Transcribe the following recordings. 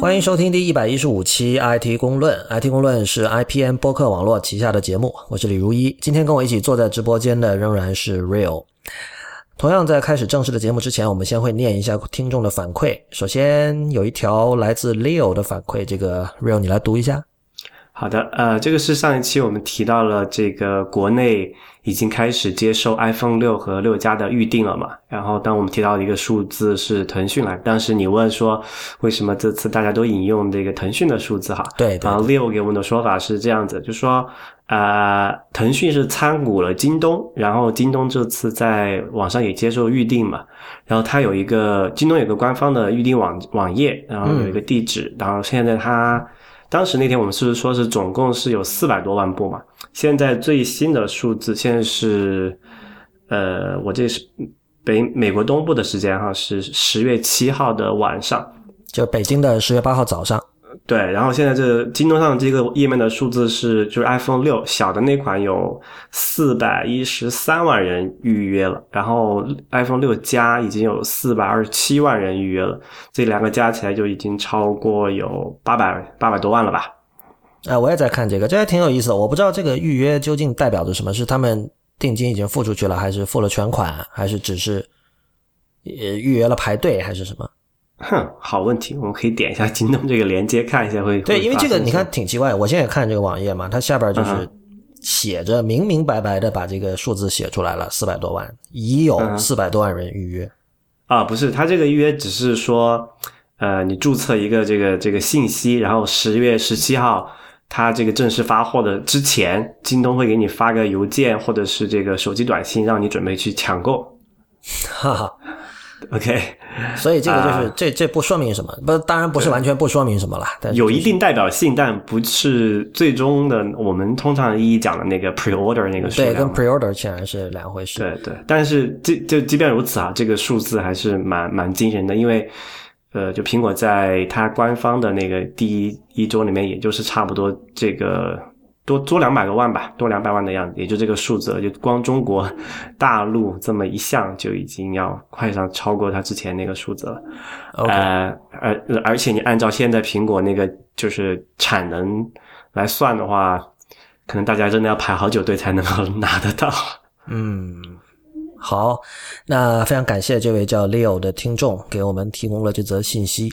欢迎收听第一百一十五期 IT 公论。IT 公论是 IPN 播客网络旗下的节目，我是李如一。今天跟我一起坐在直播间的仍然是 Real。同样，在开始正式的节目之前，我们先会念一下听众的反馈。首先有一条来自 Leo 的反馈，这个 Real 你来读一下。好的，呃，这个是上一期我们提到了这个国内。已经开始接受 iPhone 六和六加的预定了嘛？然后当我们提到的一个数字是腾讯来，当时你问说为什么这次大家都引用这个腾讯的数字哈？对，然后六给我们的说法是这样子，就说呃，腾讯是参股了京东，然后京东这次在网上也接受预定嘛，然后它有一个京东有个官方的预定网网页，然后有一个地址，然后现在它。当时那天我们是不是说是总共是有四百多万部嘛？现在最新的数字现在是，呃，我这是北美国东部的时间哈，是十月七号的晚上，就北京的十月八号早上。对，然后现在这京东上这个页面的数字是，就是 iPhone 六小的那款有四百一十三万人预约了，然后 iPhone 六加已经有四百二十七万人预约了，这两个加起来就已经超过有八百八百多万了吧？啊，我也在看这个，这还挺有意思的。我不知道这个预约究竟代表着什么，是他们定金已经付出去了，还是付了全款，还是只是呃预约了排队，还是什么？哼，好问题，我们可以点一下京东这个链接看一下会。对，因为这个你看挺奇怪，我现在看这个网页嘛，它下边就是写着明明白白的把这个数字写出来了，四百多万，已有四百多万人预约。啊，不是，他这个预约只是说，呃，你注册一个这个这个信息，然后十月十七号他这个正式发货的之前，京东会给你发个邮件或者是这个手机短信，让你准备去抢购。哈哈。OK，所以这个就是这这不说明什么，不当然不是完全不说明什么了，但有一定代表性，但不是最终的我们通常意义讲的那个 pre-order 那个数量。对，跟 pre-order 显然是两回事。对对，但是这就即便如此啊，这个数字还是蛮蛮惊人的，因为呃，就苹果在它官方的那个第一一周里面，也就是差不多这个。多多两百多万吧，多两百万的样子，也就这个数字，就光中国大陆这么一项就已经要快上超过它之前那个数字了。呃，而而且你按照现在苹果那个就是产能来算的话，可能大家真的要排好久队才能够拿得到。嗯，好，那非常感谢这位叫 Leo 的听众给我们提供了这则信息。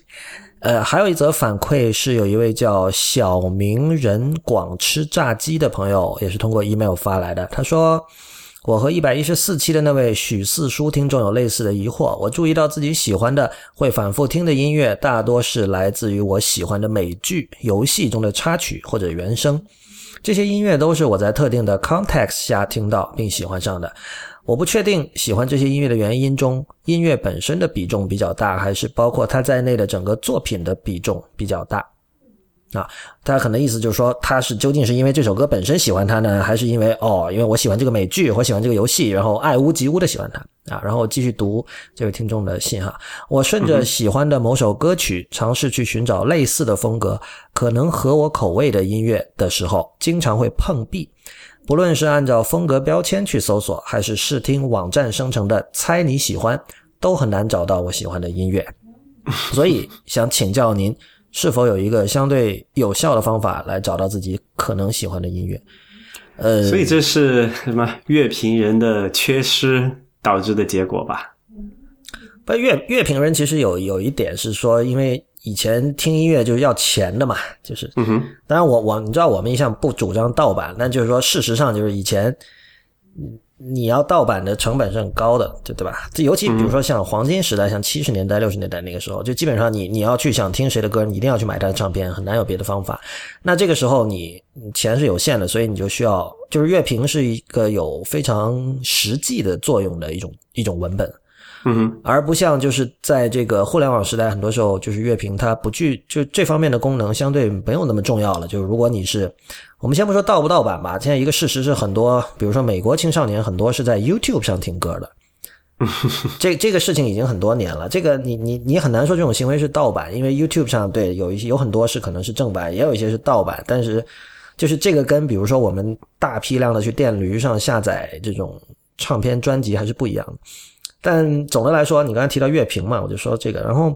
呃，还有一则反馈是，有一位叫小名人广吃炸鸡的朋友，也是通过 email 发来的。他说：“我和一百一十四期的那位许四叔听众有类似的疑惑。我注意到自己喜欢的、会反复听的音乐，大多是来自于我喜欢的美剧、游戏中的插曲或者原声。这些音乐都是我在特定的 context 下听到并喜欢上的。”我不确定喜欢这些音乐的原因中，音乐本身的比重比较大，还是包括它在内的整个作品的比重比较大。啊，他可能意思就是说，他是究竟是因为这首歌本身喜欢它呢，还是因为哦，因为我喜欢这个美剧，我喜欢这个游戏，然后爱屋及乌的喜欢它啊？然后继续读这位听众的信哈，我顺着喜欢的某首歌曲，尝试去寻找类似的风格，可能和我口味的音乐的时候，经常会碰壁。不论是按照风格标签去搜索，还是试听网站生成的猜你喜欢，都很难找到我喜欢的音乐。所以想请教您，是否有一个相对有效的方法来找到自己可能喜欢的音乐？呃，所以这是什么乐评人的缺失导致的结果吧？不，乐乐评人其实有有一点是说，因为。以前听音乐就是要钱的嘛，就是，当然我我你知道我们一向不主张盗版，那就是说事实上就是以前，你要盗版的成本是很高的，对对吧？这尤其比如说像黄金时代，像七十年代六十年代那个时候，就基本上你你要去想听谁的歌，你一定要去买他的唱片，很难有别的方法。那这个时候你钱是有限的，所以你就需要就是乐评是一个有非常实际的作用的一种一种文本。嗯，而不像就是在这个互联网时代，很多时候就是乐评它不具就这方面的功能相对没有那么重要了。就是如果你是，我们先不说盗不盗版吧，现在一个事实是很多，比如说美国青少年很多是在 YouTube 上听歌的，这这个事情已经很多年了。这个你你你很难说这种行为是盗版，因为 YouTube 上对有一些有很多是可能是正版，也有一些是盗版。但是就是这个跟比如说我们大批量的去电驴上下载这种唱片专辑还是不一样的。但总的来说，你刚才提到乐评嘛，我就说这个。然后，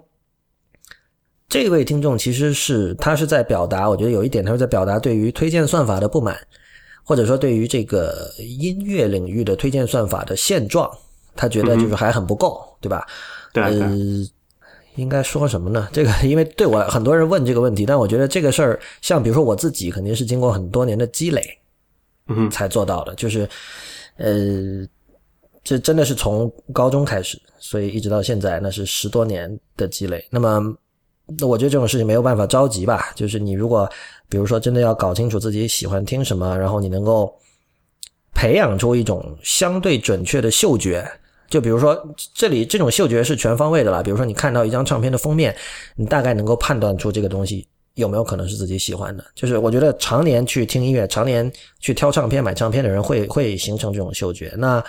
这位听众其实是他是在表达，我觉得有一点他是在表达对于推荐算法的不满，或者说对于这个音乐领域的推荐算法的现状，他觉得就是还很不够，对吧？对呃，应该说什么呢？这个因为对我很多人问这个问题，但我觉得这个事儿，像比如说我自己，肯定是经过很多年的积累，嗯才做到的，就是呃，这真的是从高中开始，所以一直到现在，那是十多年的积累。那么，那我觉得这种事情没有办法着急吧，就是你如果比如说真的要搞清楚自己喜欢听什么，然后你能够培养出一种相对准确的嗅觉。就比如说，这里这种嗅觉是全方位的啦。比如说，你看到一张唱片的封面，你大概能够判断出这个东西有没有可能是自己喜欢的。就是我觉得常年去听音乐、常年去挑唱片、买唱片的人会会形成这种嗅觉。那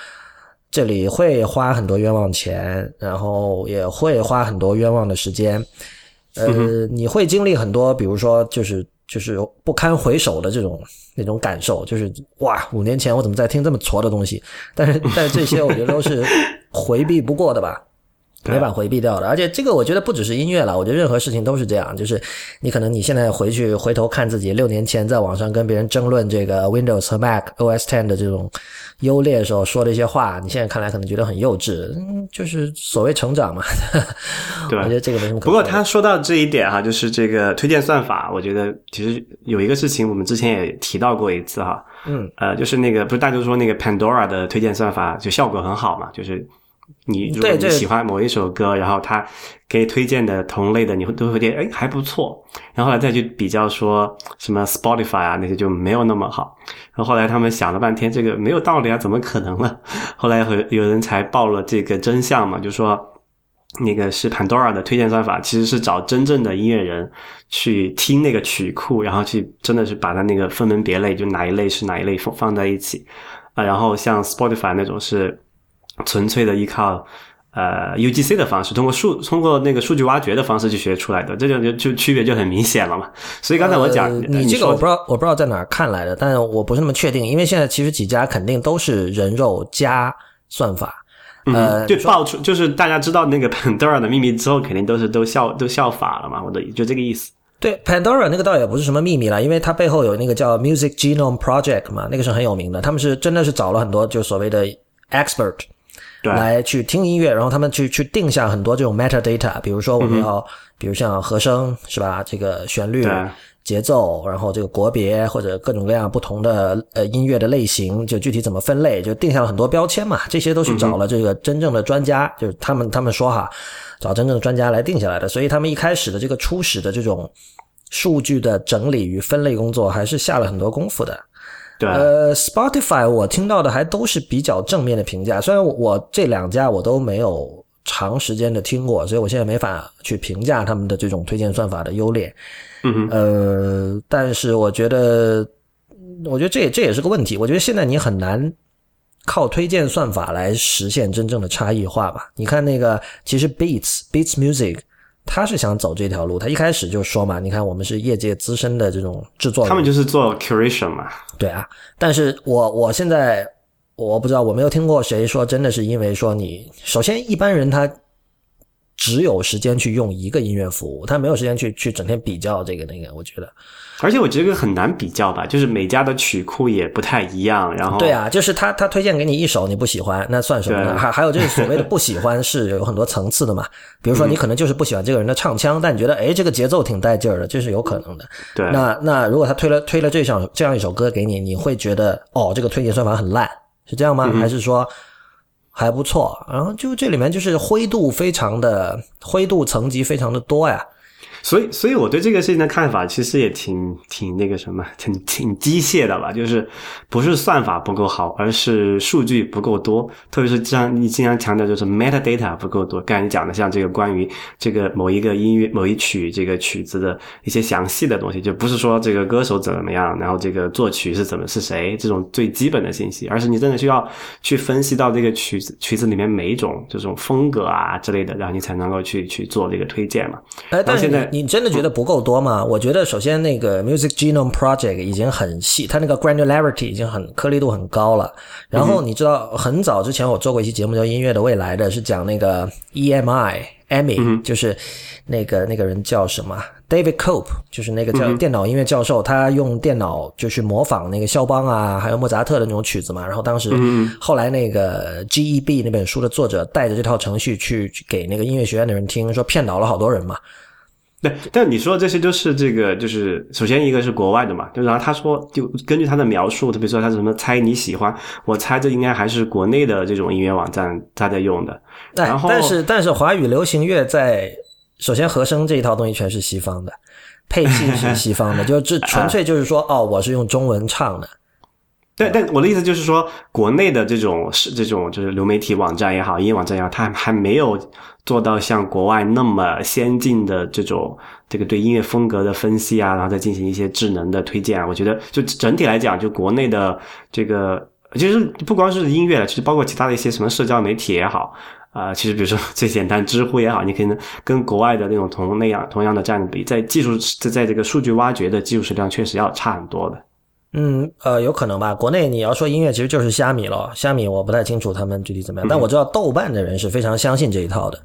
这里会花很多冤枉钱，然后也会花很多冤枉的时间。呃，你会经历很多，比如说就是就是不堪回首的这种那种感受，就是哇，五年前我怎么在听这么挫的东西？但是但是这些我觉得都是回避不过的吧。没法回避掉的，而且这个我觉得不只是音乐了，我觉得任何事情都是这样。就是你可能你现在回去回头看自己六年前在网上跟别人争论这个 Windows 和 Mac OS Ten 的这种优劣的时候说的一些话，你现在看来可能觉得很幼稚，嗯，就是所谓成长嘛。对，我觉得这个没什么可。不过他说到这一点哈，就是这个推荐算法，我觉得其实有一个事情我们之前也提到过一次哈，嗯，呃，就是那个不是大家都说那个 Pandora 的推荐算法就效果很好嘛，就是。你如果你喜欢某一首歌，然后他给你推荐的同类的，你会都会觉得哎还不错，然后后来再去比较说什么 Spotify 啊那些就没有那么好，然后后来他们想了半天，这个没有道理啊，怎么可能呢？后来有有人才报了这个真相嘛，就说那个是 Pandora 的推荐算法，其实是找真正的音乐人去听那个曲库，然后去真的是把它那个分门别类，就哪一类是哪一类放放在一起啊，然后像 Spotify 那种是。纯粹的依靠呃 UGC 的方式，通过数通过那个数据挖掘的方式去学出来的，这就就就区别就很明显了嘛。所以刚才我讲，呃、你这个我不知道我不知道在哪儿看来的，但我不是那么确定，因为现在其实几家肯定都是人肉加算法。呃，嗯、就爆出就是大家知道那个 Pandora 的秘密之后，肯定都是都效都效法了嘛。我的就这个意思。对 Pandora 那个倒也不是什么秘密了，因为它背后有那个叫 Music Genome Project 嘛，那个是很有名的。他们是真的是找了很多就所谓的 expert。来去听音乐，然后他们去去定下很多这种 metadata，比如说我们要，嗯、比如像和声是吧？这个旋律、节奏，然后这个国别或者各种各样不同的呃音乐的类型，就具体怎么分类，就定下了很多标签嘛。这些都去找了这个真正的专家，嗯、就是他们他们说哈，找真正的专家来定下来的。所以他们一开始的这个初始的这种数据的整理与分类工作，还是下了很多功夫的。对，呃，Spotify 我听到的还都是比较正面的评价，虽然我这两家我都没有长时间的听过，所以我现在没法去评价他们的这种推荐算法的优劣。嗯呃，但是我觉得，我觉得这也这也是个问题。我觉得现在你很难靠推荐算法来实现真正的差异化吧？你看那个，其实 Beats Beats Music。他是想走这条路，他一开始就说嘛，你看我们是业界资深的这种制作人，他们就是做 curation 嘛。对啊，但是我我现在我不知道，我没有听过谁说真的是因为说你，首先一般人他只有时间去用一个音乐服务，他没有时间去去整天比较这个那个，我觉得。而且我觉得很难比较吧，就是每家的曲库也不太一样，然后对啊，就是他他推荐给你一首你不喜欢，那算什么呢？还还有就是所谓的不喜欢是有很多层次的嘛，比如说你可能就是不喜欢这个人的唱腔，但你觉得哎这个节奏挺带劲儿的，这是有可能的。对，那那如果他推了推了这首这样一首歌给你，你会觉得哦这个推荐算法很烂，是这样吗？嗯、还是说还不错？然后就这里面就是灰度非常的灰度层级非常的多呀。所以，所以我对这个事情的看法其实也挺挺那个什么，挺挺机械的吧。就是不是算法不够好，而是数据不够多。特别是像你经常强调，就是 metadata 不够多。刚才你讲的，像这个关于这个某一个音乐、某一曲这个曲子的一些详细的东西，就不是说这个歌手怎么样，然后这个作曲是怎么是谁这种最基本的信息，而是你真的需要去分析到这个曲子曲子里面每一种这种风格啊之类的，然后你才能够去去做这个推荐嘛。哎，但现在。你真的觉得不够多吗？我觉得首先那个 Music Genome Project 已经很细，它那个 granularity 已经很颗粒度很高了。然后你知道，很早之前我做过一期节目叫《音乐的未来》的，是讲那个 EMI EMI，就是那个那个人叫什么 David Cope，就是那个叫电脑音乐教授，他用电脑就去模仿那个肖邦啊，还有莫扎特的那种曲子嘛。然后当时后来那个 GEB 那本书的作者带着这套程序去给那个音乐学院的人听，说骗倒了好多人嘛。对，但你说的这些都是这个，就是首先一个是国外的嘛，就然后他说，就根据他的描述，特别说他什么猜你喜欢，我猜这应该还是国内的这种音乐网站他在用的。然后，但是但是华语流行乐在首先和声这一套东西全是西方的，配器是西方的，就这纯粹就是说，哦，我是用中文唱的。对，但我的意思就是说，国内的这种是这种就是流媒体网站也好，音乐网站也好，它还没有做到像国外那么先进的这种这个对音乐风格的分析啊，然后再进行一些智能的推荐啊。我觉得就整体来讲，就国内的这个，其实不光是音乐，其实包括其他的一些什么社交媒体也好，啊，其实比如说 最简单知乎也好，你可能跟国外的那种同那样同样的占比，在技术在在这个数据挖掘的技术质量确实要差很多的。嗯，呃，有可能吧。国内你要说音乐，其实就是虾米了。虾米我不太清楚他们具体怎么样，但我知道豆瓣的人是非常相信这一套的，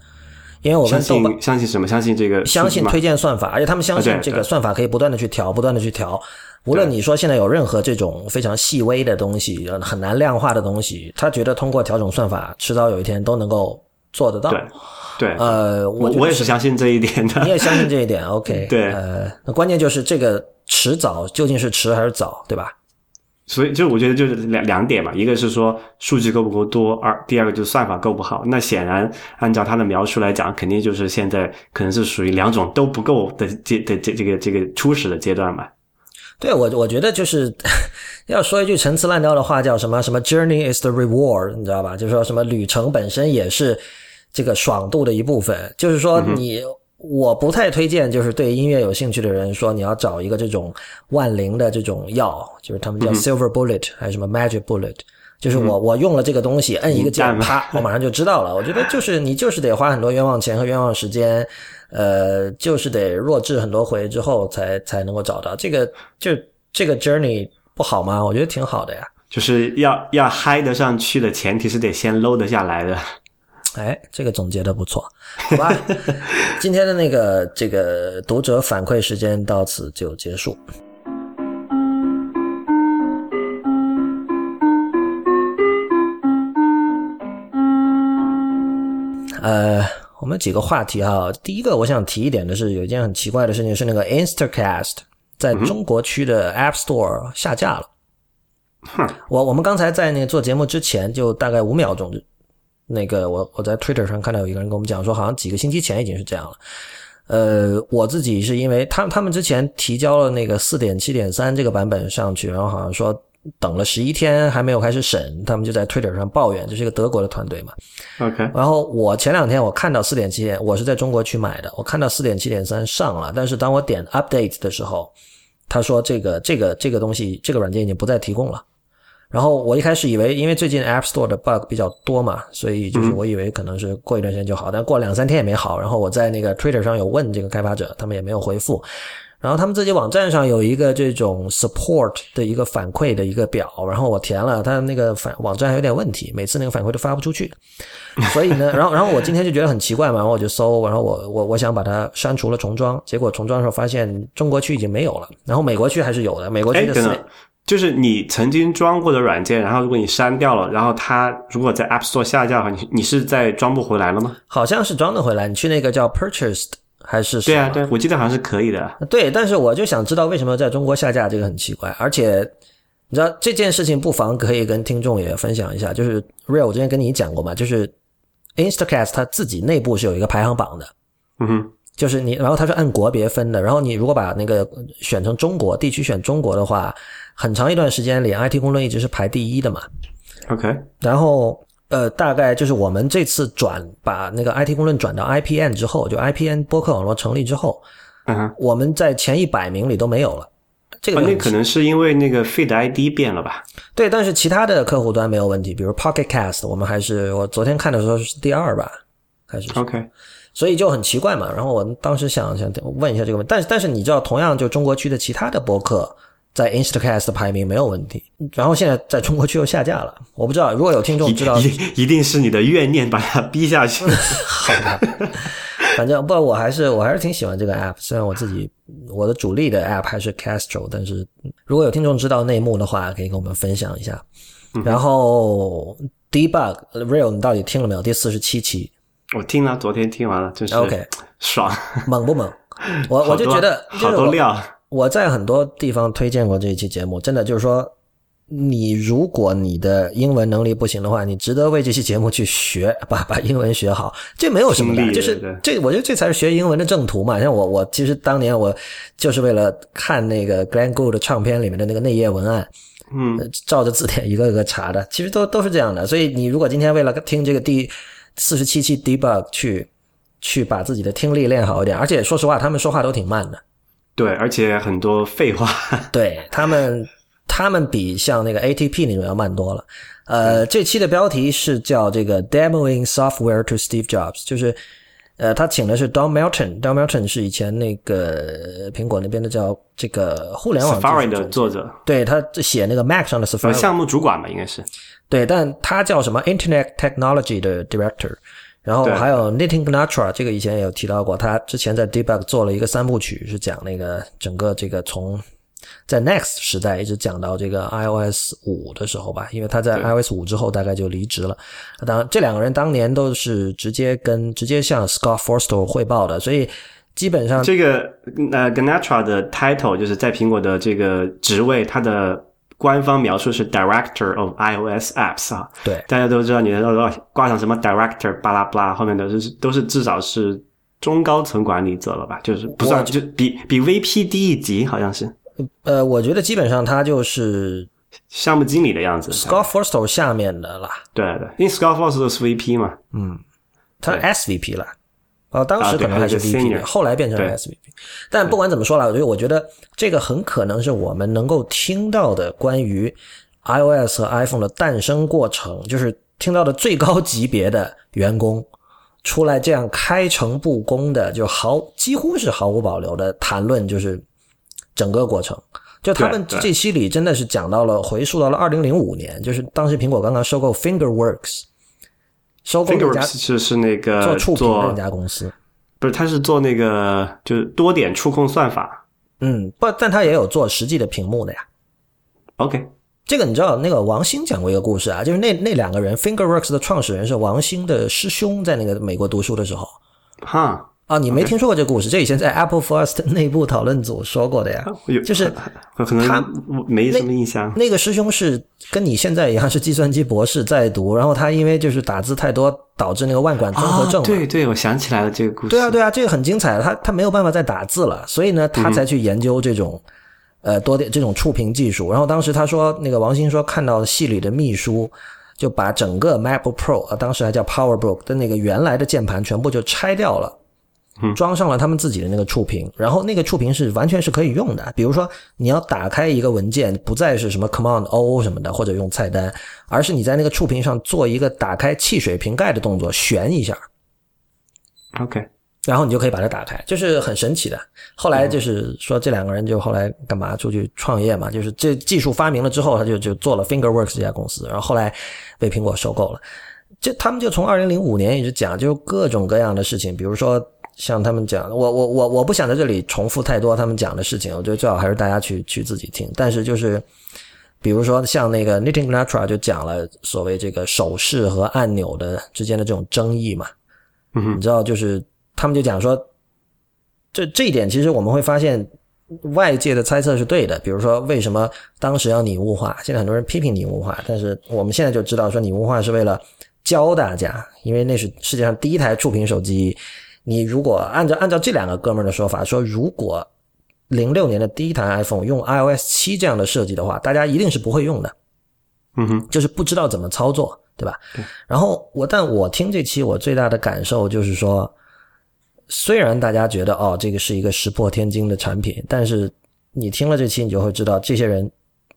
因为我跟豆瓣相信什么？相信这个？相信推荐算法，而且他们相信这个算法可以不断的去调，不断的去调。无论你说现在有任何这种非常细微的东西，很难量化的东西，他觉得通过调整算法，迟早有一天都能够做得到。对，对。呃，我我也是相信这一点的。你也相信这一点？OK。对。呃，那关键就是这个。迟早究竟是迟还是早，对吧？所以就我觉得就是两两点嘛，一个是说数据够不够多，二第二个就是算法够不好。那显然按照他的描述来讲，肯定就是现在可能是属于两种都不够的阶的这这个这个初始的阶段嘛。对我我觉得就是 要说一句陈词滥调的话，叫什么什么 “journey is the reward”，你知道吧？就是说什么旅程本身也是这个爽度的一部分，就是说你。我不太推荐，就是对音乐有兴趣的人说，你要找一个这种万灵的这种药，就是他们叫 silver bullet 还是什么 magic bullet，就是我我用了这个东西，摁一个键，啪，我马上就知道了。我觉得就是你就是得花很多冤枉钱和冤枉时间，呃，就是得弱智很多回之后才才能够找到这个，就这个 journey 不好吗？我觉得挺好的呀。就是要要嗨得上去的前提是得先 low 得下来的。哎，这个总结的不错，好吧？今天的那个这个读者反馈时间到此就结束。呃，我们几个话题哈，第一个我想提一点的是，有一件很奇怪的事情是，那个 Instacast 在中国区的 App Store 下架了。我我们刚才在那个做节目之前，就大概五秒钟。那个我我在 Twitter 上看到有一个人跟我们讲说，好像几个星期前已经是这样了。呃，我自己是因为他他们之前提交了那个四点七点三这个版本上去，然后好像说等了十一天还没有开始审，他们就在 Twitter 上抱怨，这是一个德国的团队嘛。OK。然后我前两天我看到四点七点，我是在中国去买的，我看到四点七点三上了，但是当我点 Update 的时候，他说这个这个这个东西这个软件已经不再提供了。然后我一开始以为，因为最近 App Store 的 bug 比较多嘛，所以就是我以为可能是过一段时间就好，但过两三天也没好。然后我在那个 Twitter 上有问这个开发者，他们也没有回复。然后他们自己网站上有一个这种 support 的一个反馈的一个表，然后我填了，他那个反网站还有点问题，每次那个反馈都发不出去。所以呢，然后然后我今天就觉得很奇怪嘛，然后我就搜，然后我我我想把它删除了重装，结果重装的时候发现中国区已经没有了，然后美国区还是有的，美国区的。就是你曾经装过的软件，然后如果你删掉了，然后它如果在 App Store 下架的话，你你是再装不回来了吗？好像是装得回来，你去那个叫 Purchased 还是？对啊，对，我记得好像是可以的。对，但是我就想知道为什么在中国下架，这个很奇怪。而且你知道这件事情，不妨可以跟听众也分享一下。就是 Real，我之前跟你讲过嘛，就是 Instacast 它自己内部是有一个排行榜的。嗯哼。就是你，然后它是按国别分的，然后你如果把那个选成中国地区选中国的话。很长一段时间里，IT 公论一直是排第一的嘛。OK，然后呃，大概就是我们这次转把那个 IT 公论转到 IPN 之后，就 IPN 播客网络成立之后，嗯，我们在前一百名里都没有了。这个那可能是因为那个 Feed ID 变了吧？对，但是其他的客户端没有问题，比如 Pocket Cast，我们还是我昨天看的时候是第二吧，还是 OK。所以就很奇怪嘛。然后我当时想想问一下这个问题，但是但是你知道，同样就中国区的其他的博客在 Instacast 的排名没有问题，然后现在在中国区又下架了。我不知道，如果有听众知道，一一定是你的怨念把它逼下去。好吧，反正不，我还是我还是挺喜欢这个 app。虽然我自己我的主力的 app 还是 Castro，但是如果有听众知道内幕的话，可以跟我们分享一下。然后 Debug Real，你到底听了没有？第四十七期，我听了，昨天听完了，真是 OK 爽，猛不猛？我我就觉得好多料。我在很多地方推荐过这一期节目，真的就是说。你如果你的英文能力不行的话，你值得为这期节目去学，把把英文学好，这没有什么的，就是这，我觉得这才是学英文的正途嘛。像我，我其实当年我就是为了看那个 Glenn Gould 唱片里面的那个内页文案，嗯，照着字典一个个查的，其实都都是这样的。所以你如果今天为了听这个第四十七期 Debug 去去把自己的听力练好一点，而且说实话，他们说话都挺慢的，对，而且很多废话，对他们。他们比像那个 ATP 那种要慢多了。呃，这期的标题是叫这个 “Demoing Software to Steve Jobs”，就是呃，他请的是 Don Melton。Don Melton 是以前那个苹果那边的叫这个互联网 Safari 的作者，对他写那个 Mac 上的 Safari 项目主管吧，应该是。对，但他叫什么 Internet Technology 的 Director。然后还有 Nitin Ganatra，这个以前也有提到过，他之前在 Debug 做了一个三部曲，是讲那个整个这个从。在 Next 时代一直讲到这个 iOS 五的时候吧，因为他在 iOS 五之后大概就离职了。当然，这两个人当年都是直接跟直接向 Scott Forstall 汇报的，所以基本上这个呃 Ganatra 的 title 就是在苹果的这个职位，他的官方描述是 Director of iOS Apps 啊。对，大家都知道，你说挂上什么 Director 巴拉巴拉，后面的是都是至少是中高层管理者了吧？就是不算就比比 VP 低一级，好像是。呃，我觉得基本上他就是项目经理的样子，Scott Forstall 下面的啦。对对，因为 Scott Forstall 是 VP 嘛。嗯，他 SVP 了。哦，当时可能还是 VP，后来变成了 SVP。但不管怎么说了，我觉得我觉得这个很可能是我们能够听到的关于 iOS 和 iPhone 的诞生过程，就是听到的最高级别的员工出来这样开诚布公的，就毫几乎是毫无保留的谈论，就是。整个过程，就他们这期里真的是讲到了，回溯到了二零零五年，就是当时苹果刚刚收购 FingerWorks，收购一家是是那个做触屏的一家公司，不是，他是做那个就是多点触控算法，嗯，不，但他也有做实际的屏幕的呀。OK，这个你知道，那个王兴讲过一个故事啊，就是那那两个人，FingerWorks 的创始人是王兴的师兄，在那个美国读书的时候，哈。啊，你没听说过这个故事？这以前在 Apple First 内部讨论组说过的呀。就是 他没什么印象。那个师兄是跟你现在一样是计算机博士在读，然后他因为就是打字太多，导致那个腕管综合症。对对，我想起来了这个故事。对啊对啊，这个很精彩。他他没有办法再打字了，所以呢，他才去研究这种呃多点这种触屏技术。然后当时他说，那个王鑫说看到系里的秘书就把整个 MacBook Pro 啊，当时还叫 PowerBook 的那个原来的键盘全部就拆掉了。装上了他们自己的那个触屏，然后那个触屏是完全是可以用的。比如说，你要打开一个文件，不再是什么 Command O 什么的，或者用菜单，而是你在那个触屏上做一个打开汽水瓶盖的动作，旋一下，OK，然后你就可以把它打开，就是很神奇的。后来就是说，这两个人就后来干嘛出去创业嘛？就是这技术发明了之后，他就就做了 FingerWorks 这家公司，然后后来被苹果收购了。就他们就从二零零五年一直讲，就各种各样的事情，比如说。像他们讲，我我我我不想在这里重复太多他们讲的事情，我觉得最好还是大家去去自己听。但是就是，比如说像那个 Nitin Ganatra 就讲了所谓这个手势和按钮的之间的这种争议嘛，嗯，你知道，就是他们就讲说，这这一点其实我们会发现外界的猜测是对的。比如说为什么当时要拟物化，现在很多人批评拟物化，但是我们现在就知道说拟物化是为了教大家，因为那是世界上第一台触屏手机。你如果按照按照这两个哥们儿的说法，说如果零六年的第一台 iPhone 用 iOS 七这样的设计的话，大家一定是不会用的，嗯哼，就是不知道怎么操作，对吧？然后我但我听这期，我最大的感受就是说，虽然大家觉得哦这个是一个石破天惊的产品，但是你听了这期，你就会知道这些人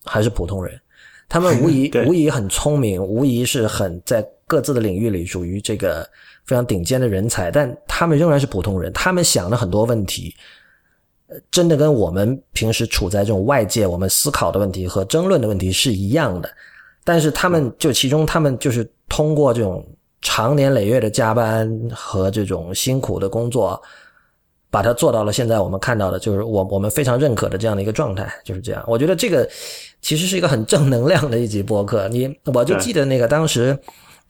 还是普通人。他们无疑 无疑很聪明，无疑是很在各自的领域里属于这个非常顶尖的人才，但他们仍然是普通人，他们想的很多问题。呃真的跟我们平时处在这种外界我们思考的问题和争论的问题是一样的，但是他们就其中他们就是通过这种长年累月的加班和这种辛苦的工作，把它做到了现在我们看到的，就是我我们非常认可的这样的一个状态，就是这样。我觉得这个其实是一个很正能量的一集播客。你我就记得那个当时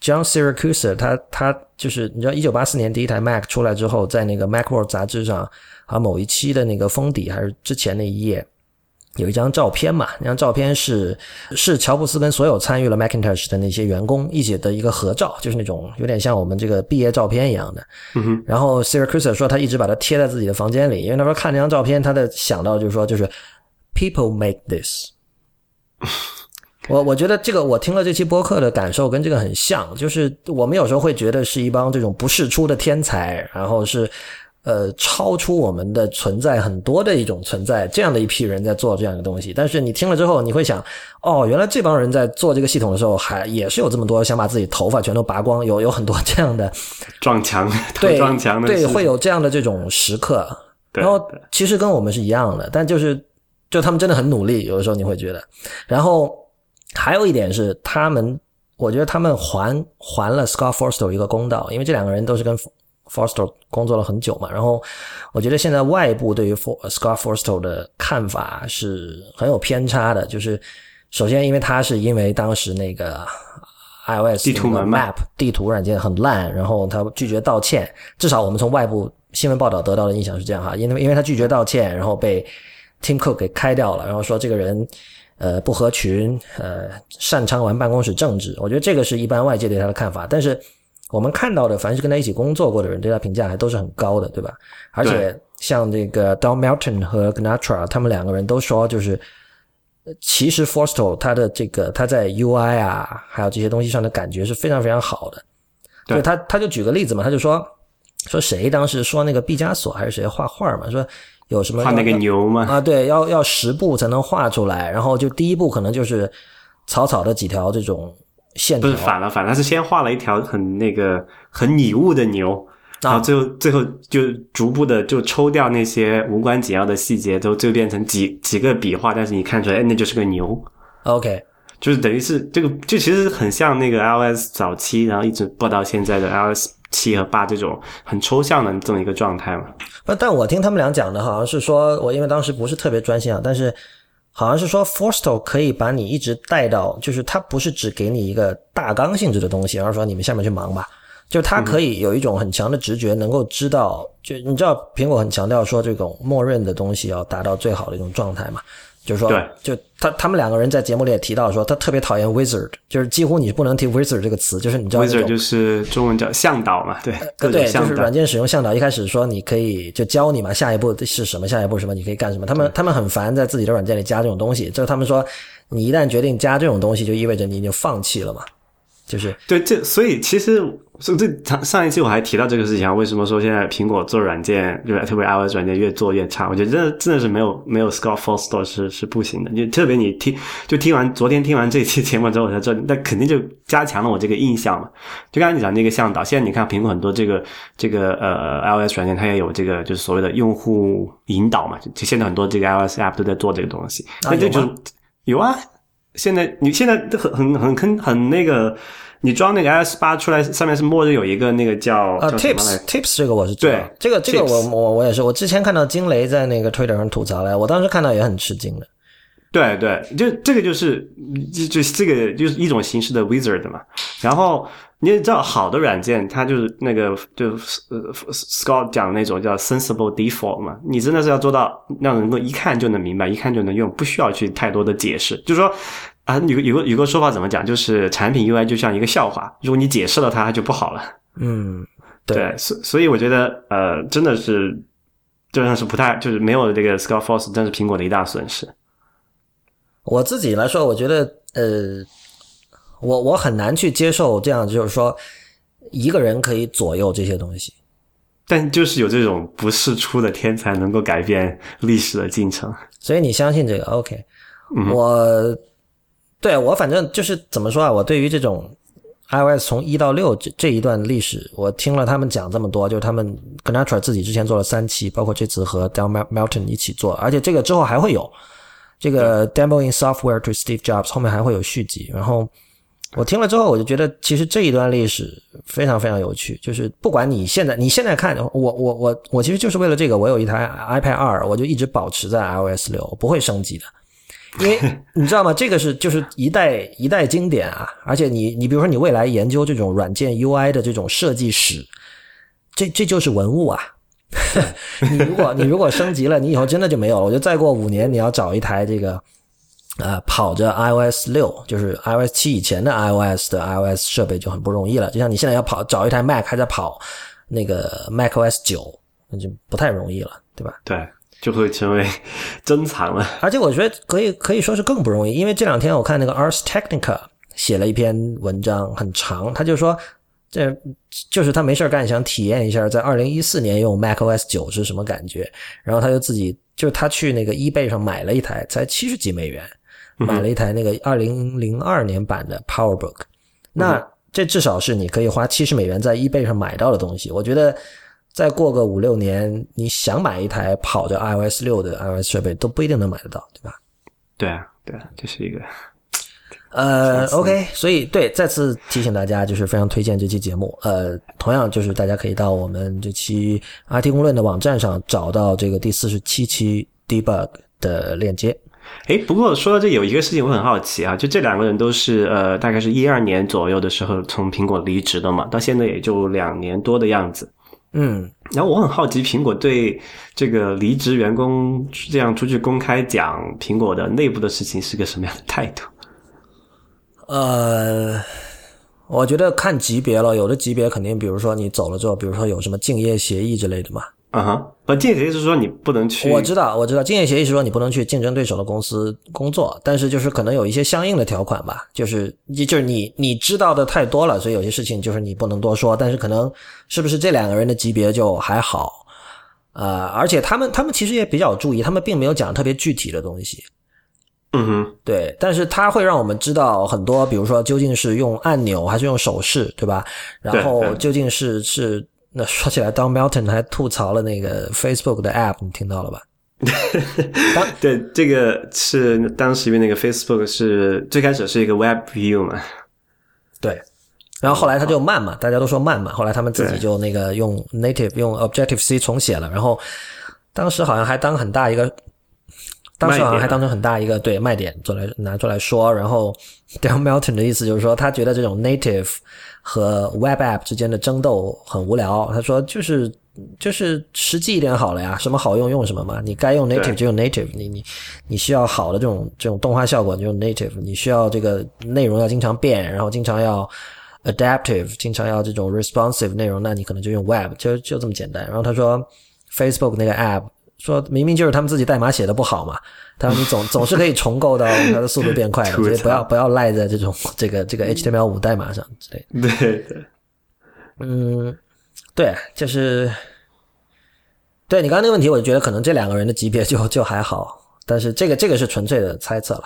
John Siracusa，他他就是你知道，一九八四年第一台 Mac 出来之后，在那个 Macworld 杂志上啊某一期的那个封底还是之前那一页。有一张照片嘛，那张照片是是乔布斯跟所有参与了 Macintosh 的那些员工一起的一个合照，就是那种有点像我们这个毕业照片一样的。嗯，然后 Siracusa 说他一直把它贴在自己的房间里，因为他说看那张照片，他的想到就是说就是 people make this。我我觉得这个我听了这期播客的感受跟这个很像，就是我们有时候会觉得是一帮这种不世出的天才，然后是呃超出我们的存在很多的一种存在，这样的一批人在做这样的东西。但是你听了之后，你会想，哦，原来这帮人在做这个系统的时候，还也是有这么多想把自己头发全都拔光，有有很多这样的撞墙，对撞墙的对，事会有这样的这种时刻。然后其实跟我们是一样的，但就是就他们真的很努力，有的时候你会觉得。然后还有一点是，他们我觉得他们还还了 Scott Forstall 一个公道，因为这两个人都是跟 Forstall 工作了很久嘛。然后我觉得现在外部对于 For Scott Forstall 的看法是很有偏差的，就是首先因为他是因为当时那个 iOS 地图 Map 地图软件很烂，然后他拒绝道歉，至少我们从外部新闻报道得到的印象是这样哈，因为因为他拒绝道歉，然后被 Tim Cook 给开掉了，然后说这个人呃不合群，呃擅长玩办公室政治，我觉得这个是一般外界对他的看法，但是我们看到的，凡是跟他一起工作过的人，对他评价还都是很高的，对吧？而且像这个 Don Melton 和 Gnatra，他们两个人都说，就是呃其实 Forstall 他的这个他在 UI 啊，还有这些东西上的感觉是非常非常好的。对他他就举个例子嘛，他就说说谁当时说那个毕加索还是谁画画嘛，说有什么画那个牛吗，啊，对，要要十步才能画出来，然后就第一步可能就是草草的几条这种线条不是，反了反了，是先画了一条很那个很拟物的牛。然后最后最后就逐步的就抽掉那些无关紧要的细节，都就变成几几个笔画，但是你看出来，哎，那就是个牛，OK，就是等于是这个，就其实很像那个 iOS 早期，然后一直播到现在的 iOS 七和八这种很抽象的这么一个状态嘛。不，但我听他们俩讲的好像是说，我因为当时不是特别专心啊，但是好像是说 Forstall 可以把你一直带到，就是它不是只给你一个大纲性质的东西，而是说你们下面去忙吧。就它可以有一种很强的直觉，能够知道，就你知道苹果很强调说这种默认的东西要达到最好的一种状态嘛。就是说对，就他他们两个人在节目里也提到说，他特别讨厌 wizard，就是几乎你不能提 wizard 这个词，就是你知道那 Wizard 就是中文叫向导嘛，对，对，就种向导是软。件使用向导，一开始说你可以就教你嘛，下一步是什么，下一步什么，你可以干什么。他们他们很烦在自己的软件里加这种东西，就是他们说你一旦决定加这种东西，就意味着你已经放弃了嘛，就是对，这所以其实所以这上上一期我还提到这个事情啊，为什么说现在苹果做软件，就是特别 iOS 软件越做越差？我觉得真的真的是没有没有 Scott f o r s t o r e 是是不行的。就特别你听就听完昨天听完这期节目之后，我才知道，那肯定就加强了我这个印象嘛。就刚才你讲那个向导，现在你看苹果很多这个这个呃 iOS 软件，它也有这个就是所谓的用户引导嘛，就就现在很多这个 iOS app 都在做这个东西。那这就是有啊，现在你现在都很很很坑很那个。你装那个 iOS 八出来，上面是默认有一个那个叫呃叫什么来 tips tips 这个我是知道对，这个这个我我我也是，我之前看到惊雷在那个 Twitter 上吐槽来，我当时看到也很吃惊的。对对，就这个就是就就这个就是一种形式的 wizard 嘛。然后你也知道，好的软件它就是那个就呃 Scott 讲的那种叫 sensible default 嘛，你真的是要做到让人能够一看就能明白，一看就能用，不需要去太多的解释。就是说啊，有个有个有个说法怎么讲，就是产品 UI 就像一个笑话，如果你解释了它，它就不好了。嗯，对对，所所以我觉得呃，真的是真的是不太就是没有这个 Scott Force，真是苹果的一大损失。我自己来说，我觉得呃，我我很难去接受这样，就是说一个人可以左右这些东西。但就是有这种不世出的天才，能够改变历史的进程。所以你相信这个？OK，、嗯我对我反正就是怎么说啊，我对于这种 iOS 从一到六这这一段历史，我听了他们讲这么多，就是他们 Gnatra 自己之前做了三期，包括这次和 Del Melton 一起做，而且这个之后还会有这个 Demoing Software to Steve Jobs 后面还会有续集。然后我听了之后，我就觉得其实这一段历史非常非常有趣。就是不管你现在你现在看，我我我我其实就是为了这个，我有一台 iPad 二，我就一直保持在 iOS 六，不会升级的。因为 你知道吗？这个是就是一代一代经典啊！而且你你比如说你未来研究这种软件 UI 的这种设计史，这这就是文物啊！你如果你如果升级了，你以后真的就没有了。我觉得再过五年，你要找一台这个呃跑着 iOS 六，就是 iOS 七以前的 iOS 的 iOS 设备就很不容易了。就像你现在要跑找一台 Mac 还在跑那个 macOS 九，那就不太容易了，对吧？对。就会成为珍藏了，而且我觉得可以可以说是更不容易，因为这两天我看那个 Ars Technica 写了一篇文章，很长，他就说这就是他没事干，想体验一下在二零一四年用 macOS 九是什么感觉，然后他就自己就是他去那个 eBay 上买了一台，才七十几美元，买了一台那个二零零二年版的 PowerBook，那这至少是你可以花七十美元在 eBay 上买到的东西，我觉得。再过个五六年，你想买一台跑着 iOS 六的 iOS 设备都不一定能买得到，对吧？对啊，对啊，这是一个。呃，OK，所以对，再次提醒大家，就是非常推荐这期节目。呃，同样就是大家可以到我们这期 IT 公论的网站上找到这个第四十七期 Debug 的链接。哎，不过说到这，有一个事情我很好奇啊，就这两个人都是呃，大概是一二年左右的时候从苹果离职的嘛，到现在也就两年多的样子。嗯，然后我很好奇，苹果对这个离职员工这样出去公开讲苹果的内部的事情是个什么样的态度？呃，我觉得看级别了，有的级别肯定，比如说你走了之后，比如说有什么竞业协议之类的嘛。啊哈，不，竞业协议是说你不能去。我知道，我知道，竞业协议是说你不能去竞争对手的公司工作，但是就是可能有一些相应的条款吧，就是就是你你知道的太多了，所以有些事情就是你不能多说。但是可能是不是这两个人的级别就还好？呃，而且他们他们其实也比较注意，他们并没有讲特别具体的东西。嗯哼，对，但是它会让我们知道很多，比如说究竟是用按钮还是用手势，对吧？然后究竟是是。那说起来，Don Melton 还吐槽了那个 Facebook 的 App，你听到了吧？对，这个是当时因为那个 Facebook 是最开始是一个 Web View 嘛，对，然后后来他就慢嘛，大家都说慢嘛，后来他们自己就那个用 Native 用 Objective C 重写了，然后当时好像还当很大一个，当时好像还当成很大一个对卖点做来拿出来说，然后 Don Melton 的意思就是说，他觉得这种 Native。和 Web App 之间的争斗很无聊。他说：“就是就是实际一点好了呀，什么好用用什么嘛。你该用 Native 就用 Native。你你你需要好的这种这种动画效果就用 Native。你需要这个内容要经常变，然后经常要 Adaptive，经常要这种 Responsive 内容，那你可能就用 Web，就就这么简单。然后他说 Facebook 那个 App。”说明明就是他们自己代码写的不好嘛，他说你总 总是可以重构到它的速度变快的，所以不要不要赖在这种这个这个 HTML 五代码上之类的。对 对，嗯，对，就是对你刚刚那个问题，我就觉得可能这两个人的级别就就还好，但是这个这个是纯粹的猜测了。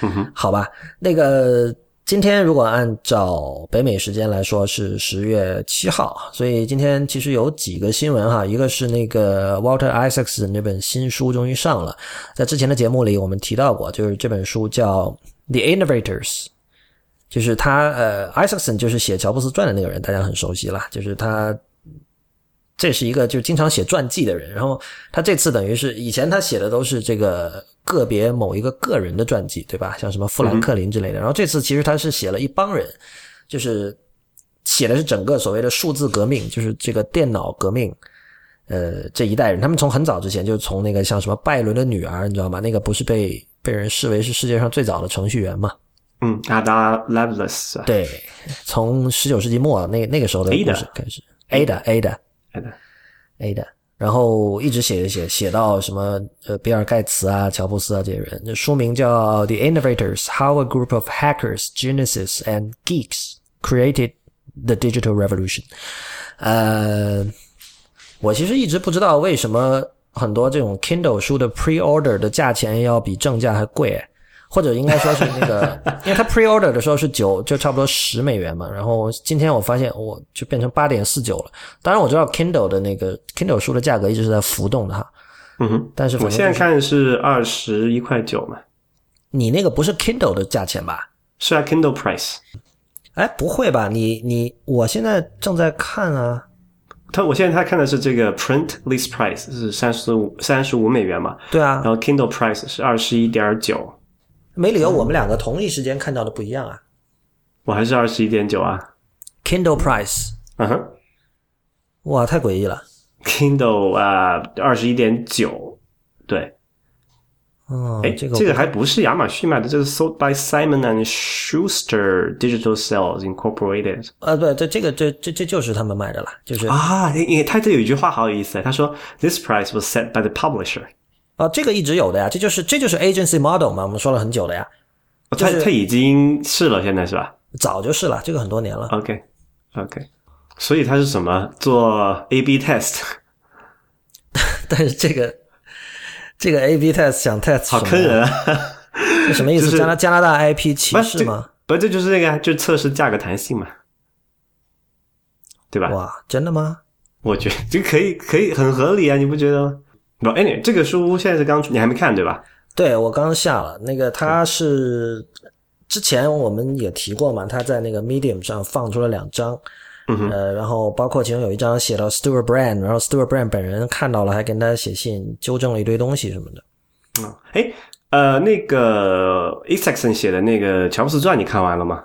嗯哼，好吧，那个。今天如果按照北美时间来说是十月七号，所以今天其实有几个新闻哈，一个是那个 Walter Isaacson 那本新书终于上了，在之前的节目里我们提到过，就是这本书叫《The Innovators》，就是他呃，Isaacson 就是写乔布斯传的那个人，大家很熟悉了，就是他。这是一个就经常写传记的人，然后他这次等于是以前他写的都是这个个别某一个个人的传记，对吧？像什么富兰克林之类的。然后这次其实他是写了一帮人，就是写的是整个所谓的数字革命，就是这个电脑革命，呃，这一代人，他们从很早之前就从那个像什么拜伦的女儿，你知道吗？那个不是被被人视为是世界上最早的程序员嘛？嗯，Ada Lovelace。对，从十九世纪末那那个时候的故事开始，Ada Ada。A 的，然后一直写写写写到什么呃，比尔盖茨啊、乔布斯啊这些人。那书名叫《The Innovators: How a Group of Hackers, Geniuses, and Geeks Created the Digital Revolution》。呃，我其实一直不知道为什么很多这种 Kindle 书的 Pre-order 的价钱要比正价还贵。或者应该说是那个，因为它 pre order 的时候是九，就差不多十美元嘛。然后今天我发现我就变成八点四九了。当然我知道 Kindle 的那个 Kindle 书的价格一直是在浮动的哈。嗯哼，但是我现在看是二十一块九嘛。你那个不是 Kindle 的价钱吧？是啊，Kindle price。哎，不会吧？你你我现在正在看啊。他我现在他看的是这个 print list price 是三十五三十五美元嘛？对啊。然后 Kindle price 是二十一点九。没理由我们两个同一时间看到的不一样啊！我还是二十一点九啊，Kindle price，嗯哼，哇，太诡异了，Kindle 啊，二十一点九，对，哦，哎，这个这个还不是亚马逊卖的，这是 sold by Simon and Schuster Digital Sales Incorporated。呃，对，这这个这这这就是他们卖的了，就是啊，因为他这有一句话好有意思，他说 This price was set by the publisher。哦，这个一直有的呀，这就是这就是 agency model 嘛，我们说了很久了呀。他他已经是了，现在是吧？早就是了，这个很多年了。OK，OK，所以他是什么做 A/B test？但是这个这个 A/B test 想 test 好坑人啊！这什么意思？加拿加拿大 IP 歧视吗？不，这就是那个，就测试价格弹性嘛，对吧？哇，真的吗？我觉得这可以，可以很合理啊，你不觉得吗？不，anyway，这个书现在是刚出，你还没看对吧？对，我刚下了。那个他是之前我们也提过嘛，他在那个 Medium 上放出了两张，呃，然后包括其中有一张写到 Stuart Brand，然后 Stuart Brand 本人看到了，还跟他写信纠正了一堆东西什么的。嗯，哎，呃，那个 Isaacson 写的那个乔布斯传，你看完了吗？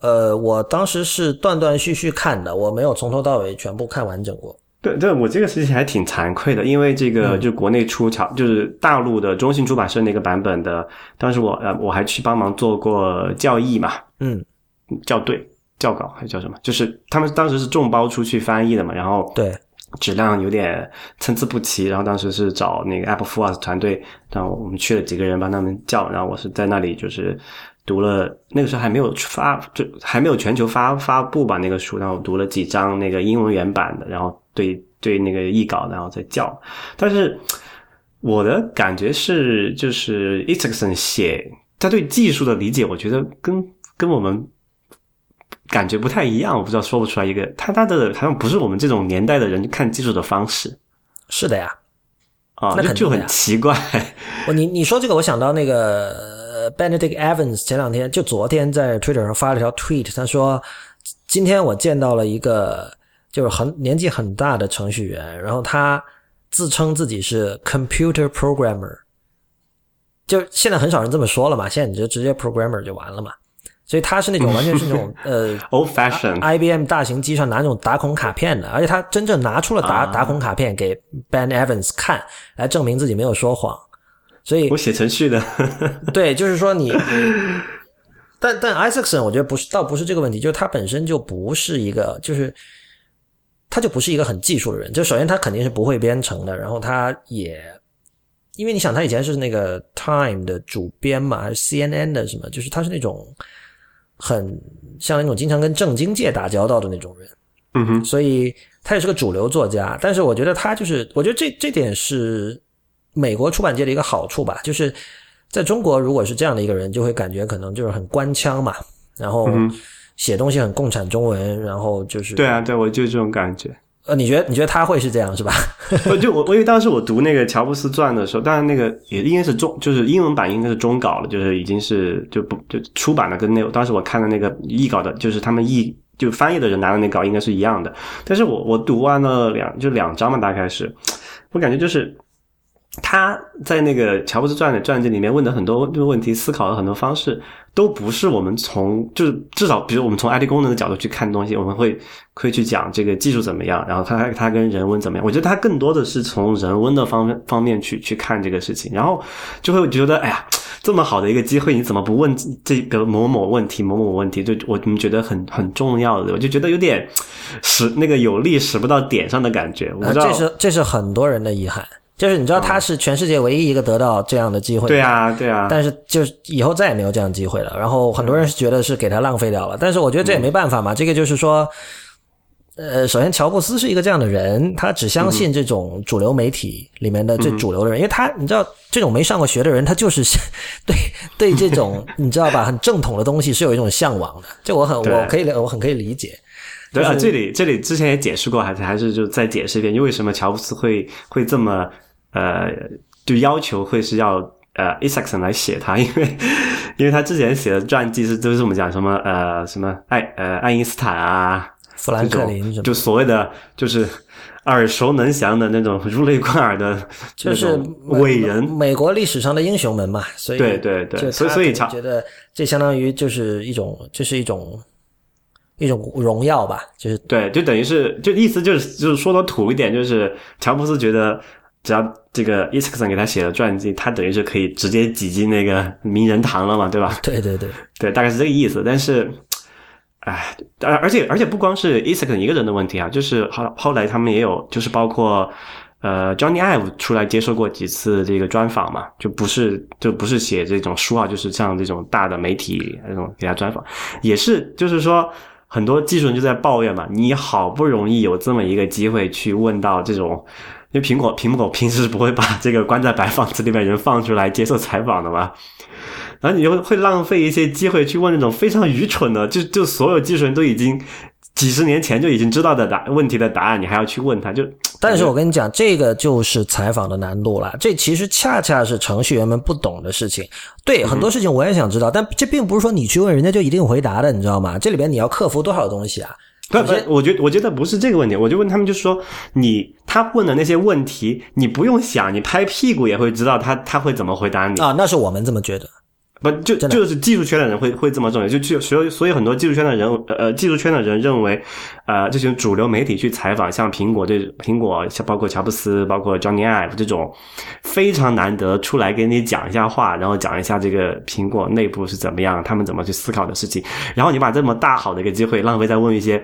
呃，我当时是断断续续看的，我没有从头到尾全部看完整过。对对，我这个事情还挺惭愧的，因为这个就国内出桥，就是大陆的中信出版社那个版本的，当时我呃我还去帮忙做过校译嘛，嗯，校对、校稿还是叫什么？就是他们当时是众包出去翻译的嘛，然后对质量有点参差不齐，然后当时是找那个 Apple f o r c 团队，然后我们去了几个人帮他们校，然后我是在那里就是读了，那个时候还没有发，就还没有全球发发布吧那个书，然后读了几章那个英文原版的，然后。对对，那个译稿，然后再叫。但是我的感觉是，就是 Isaacson 写他对技术的理解，我觉得跟跟我们感觉不太一样。我不知道说不出来一个，他他的好像不是我们这种年代的人看技术的方式。是的呀，啊，那就很奇怪。我你你说这个，我想到那个 Benedict Evans 前两天就昨天在 Twitter 上发了条 tweet，他说今天我见到了一个。就是很年纪很大的程序员，然后他自称自己是 computer programmer，就现在很少人这么说了嘛，现在你就直接 programmer 就完了嘛。所以他是那种完全是那种 呃 old fashion IBM 大型机上拿那种打孔卡片的，而且他真正拿出了打打孔卡片给 Ben Evans 看，来证明自己没有说谎。所以我写程序的，对，就是说你，但但 Isaacson 我觉得不是，倒不是这个问题，就是他本身就不是一个就是。他就不是一个很技术的人，就首先他肯定是不会编程的，然后他也，因为你想他以前是那个 Time 的主编嘛，还是 CNN 的什么，就是他是那种很像那种经常跟政经界打交道的那种人，嗯哼，所以他也是个主流作家，但是我觉得他就是，我觉得这这点是美国出版界的一个好处吧，就是在中国如果是这样的一个人，就会感觉可能就是很官腔嘛，然后。写东西很共产中文，然后就是对啊，对我就这种感觉。呃，你觉得你觉得他会是这样是吧？我就我我因为当时我读那个乔布斯传的时候，当然那个也应该是中，就是英文版应该是中稿了，就是已经是就不就出版了，跟那当时我看的那个译稿的，就是他们译就翻译的人拿的那稿应该是一样的。但是我我读完了两就两章嘛，大概是我感觉就是。他在那个乔布斯传的传记里面问的很多问题，思考的很多方式，都不是我们从就是至少，比如我们从 IT 功能的角度去看东西，我们会会去讲这个技术怎么样，然后他他跟人文怎么样。我觉得他更多的是从人文的方方面去去看这个事情，然后就会觉得，哎呀，这么好的一个机会，你怎么不问这个某某问题、某某问题？就我们觉得很很重要的，我就觉得有点使那个有力使不到点上的感觉。我知道这是这是很多人的遗憾。就是你知道他是全世界唯一一个得到这样的机会，对啊，对啊。但是就是以后再也没有这样的机会了。然后很多人是觉得是给他浪费掉了，但是我觉得这也没办法嘛。这个就是说，呃，首先乔布斯是一个这样的人，他只相信这种主流媒体里面的最主流的人，因为他你知道，这种没上过学的人，他就是 对对这种 你知道吧，很正统的东西是有一种向往的。这我很我可以我很可以理解。对啊，这里这里之前也解释过，还是还是就再解释一遍，因为什么乔布斯会会这么呃，就要求会是要呃，Isaacson 来写他，因为因为他之前写的传记是都是我们讲什么呃什么爱呃爱因斯坦啊。富兰克林就所谓的就是耳熟能详的那种如雷贯耳的，就是伟人，美国历史上的英雄们嘛。所以对对对，所以所以觉得这相当于就是一种，这是一种一种荣耀吧。就是对，就等于是就意思就是就是说的土一点，就是乔布斯觉得只要这个伊斯克森给他写的传记，他等于是可以直接挤进那个名人堂了嘛，对吧？对对对对，大概是这个意思，但是。哎，而而且而且不光是 a n 一个人的问题啊，就是后后来他们也有，就是包括呃 Johnny Ive 出来接受过几次这个专访嘛，就不是就不是写这种书啊，就是像这种大的媒体那种给他专访，也是就是说很多技术人就在抱怨嘛，你好不容易有这么一个机会去问到这种，因为苹果苹果平时不会把这个关在白房子里面人放出来接受采访的嘛。然后你就会浪费一些机会去问那种非常愚蠢的，就就所有技术人都已经几十年前就已经知道的答问题的答案，你还要去问他，就。但是我跟你讲，这个就是采访的难度了。这其实恰恰是程序员们不懂的事情。对很多事情我也想知道，但这并不是说你去问人家就一定回答的，你知道吗？这里边你要克服多少东西啊？不不，我觉我觉得不是这个问题。我就问他们，就是说你他问的那些问题，你不用想，你拍屁股也会知道他他会怎么回答你啊？那是我们这么觉得。不就就是技术圈的人会会这么认为，就就所以所以很多技术圈的人呃技术圈的人认为，呃这些主流媒体去采访像苹果这苹果像包括乔布斯包括 Johnny Ive 这种非常难得出来给你讲一下话，然后讲一下这个苹果内部是怎么样，他们怎么去思考的事情，然后你把这么大好的一个机会浪费在问一些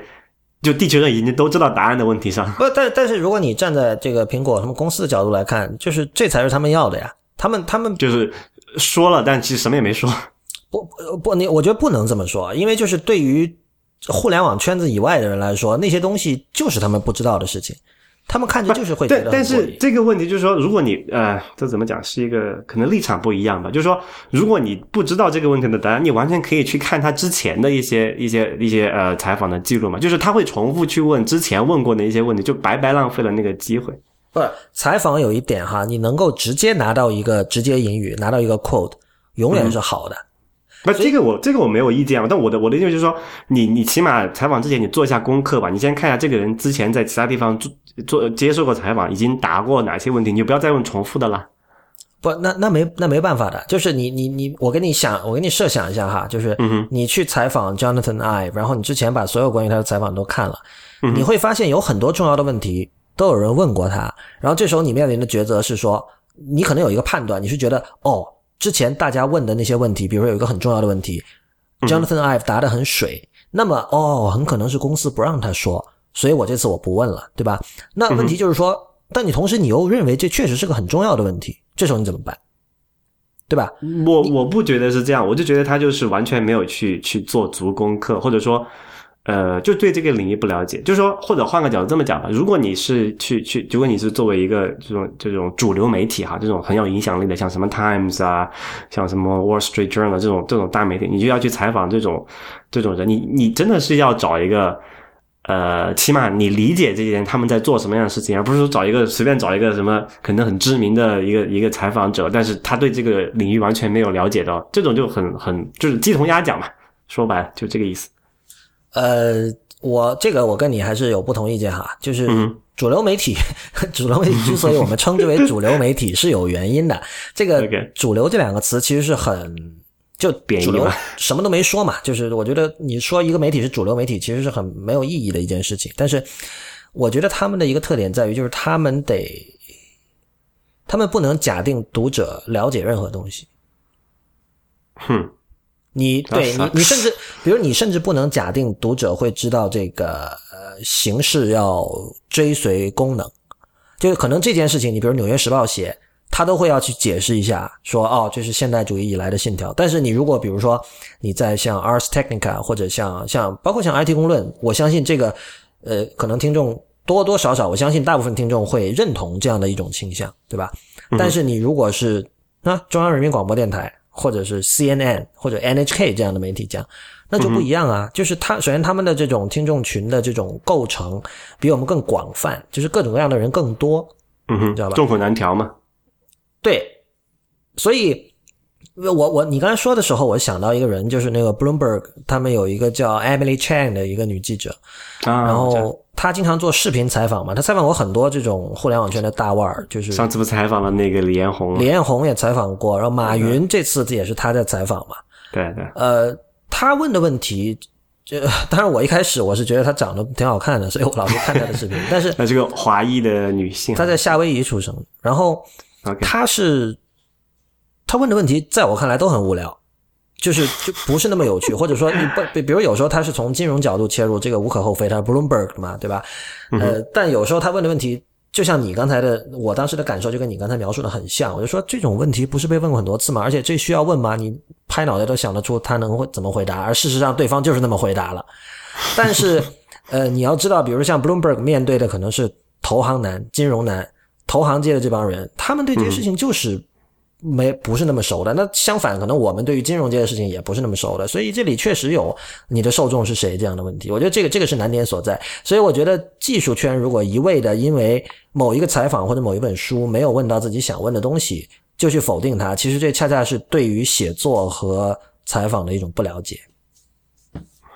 就地球人已经都知道答案的问题上。不，但但是如果你站在这个苹果他们公司的角度来看，就是这才是他们要的呀，他们他们就是。说了，但其实什么也没说。不不，你我觉得不能这么说，因为就是对于互联网圈子以外的人来说，那些东西就是他们不知道的事情，他们看着就是会觉得。但是这个问题就是说，如果你呃，这怎么讲是一个可能立场不一样吧？就是说，如果你不知道这个问题的答案，你完全可以去看他之前的一些一些一些呃采访的记录嘛，就是他会重复去问之前问过的一些问题，就白白浪费了那个机会。不，采访有一点哈，你能够直接拿到一个直接引语，拿到一个 quote，永远是好的。那，这个我这个我没有意见啊。但我的我的意思就是说，你你起码采访之前你做一下功课吧，你先看一下这个人之前在其他地方做做接受过采访，已经答过哪些问题，你就不要再问重复的了。不，那那没那没办法的，就是你你你，我给你想，我给你设想一下哈，就是你去采访 Jonathan Ive，然后你之前把所有关于他的采访都看了，你会发现有很多重要的问题。都有人问过他，然后这时候你面临的抉择是说，你可能有一个判断，你是觉得哦，之前大家问的那些问题，比如说有一个很重要的问题，Jonathan Ive 答的很水，那么哦，很可能是公司不让他说，所以我这次我不问了，对吧？那问题就是说，但你同时你又认为这确实是个很重要的问题，这时候你怎么办？对吧？我我不觉得是这样，我就觉得他就是完全没有去去做足功课，或者说。呃，就对这个领域不了解，就是说，或者换个角度这么讲吧，如果你是去去，如果你是作为一个这种这种主流媒体哈，这种很有影响力的，像什么 Times 啊，像什么 Wall Street Journal 这种这种大媒体，你就要去采访这种这种人，你你真的是要找一个，呃，起码你理解这些人他们在做什么样的事情，而不是说找一个随便找一个什么可能很知名的一个一个采访者，但是他对这个领域完全没有了解到，这种就很很就是鸡同鸭讲嘛，说白了就这个意思。呃，我这个我跟你还是有不同意见哈，就是主流媒体，主流媒体之所以我们称之为主流媒体是有原因的。这个 “主流”这两个词其实是很就主流什么都没说嘛，就是我觉得你说一个媒体是主流媒体，其实是很没有意义的一件事情。但是我觉得他们的一个特点在于，就是他们得，他们不能假定读者了解任何东西。哼。你对你，你甚至，比如你甚至不能假定读者会知道这个呃形式要追随功能，就是可能这件事情，你比如《纽约时报》写，他都会要去解释一下，说哦，这是现代主义以来的信条。但是你如果比如说你在像 Ars Technica 或者像像包括像 IT 公论，我相信这个呃，可能听众多多少少，我相信大部分听众会认同这样的一种倾向，对吧？但是你如果是啊中央人民广播电台或者是 CNN 或者 NHK 这样的媒体讲，那就不一样啊。就是他首先他们的这种听众群的这种构成比我们更广泛，就是各种各样的人更多，嗯哼，知道吧众口难调嘛。对，所以。我我你刚才说的时候，我想到一个人，就是那个 Bloomberg，他们有一个叫 Emily Chang 的一个女记者，啊，然后她经常做视频采访嘛，他采访过很多这种互联网圈的大腕儿，就是上次不采访了那个李彦宏，李彦宏也采访过，然后马云这次也是他在采访嘛，对对，呃，他问的问题，这当然我一开始我是觉得他长得挺好看的，所以我老是看他的视频，但是那这个华裔的女性，她在夏威夷出生，然后她是。他问的问题，在我看来都很无聊，就是就不是那么有趣，或者说你不，比比如有时候他是从金融角度切入，这个无可厚非，他是 Bloomberg 嘛，对吧？呃，但有时候他问的问题，就像你刚才的，我当时的感受就跟你刚才描述的很像，我就说这种问题不是被问过很多次吗？而且这需要问吗？你拍脑袋都想得出他能会怎么回答，而事实上对方就是那么回答了。但是，呃，你要知道，比如像 Bloomberg 面对的可能是投行男、金融男、投行界的这帮人，他们对这些事情就是。没不是那么熟的，那相反，可能我们对于金融界的事情也不是那么熟的，所以这里确实有你的受众是谁这样的问题。我觉得这个这个是难点所在。所以我觉得技术圈如果一味的因为某一个采访或者某一本书没有问到自己想问的东西，就去否定它，其实这恰恰是对于写作和采访的一种不了解。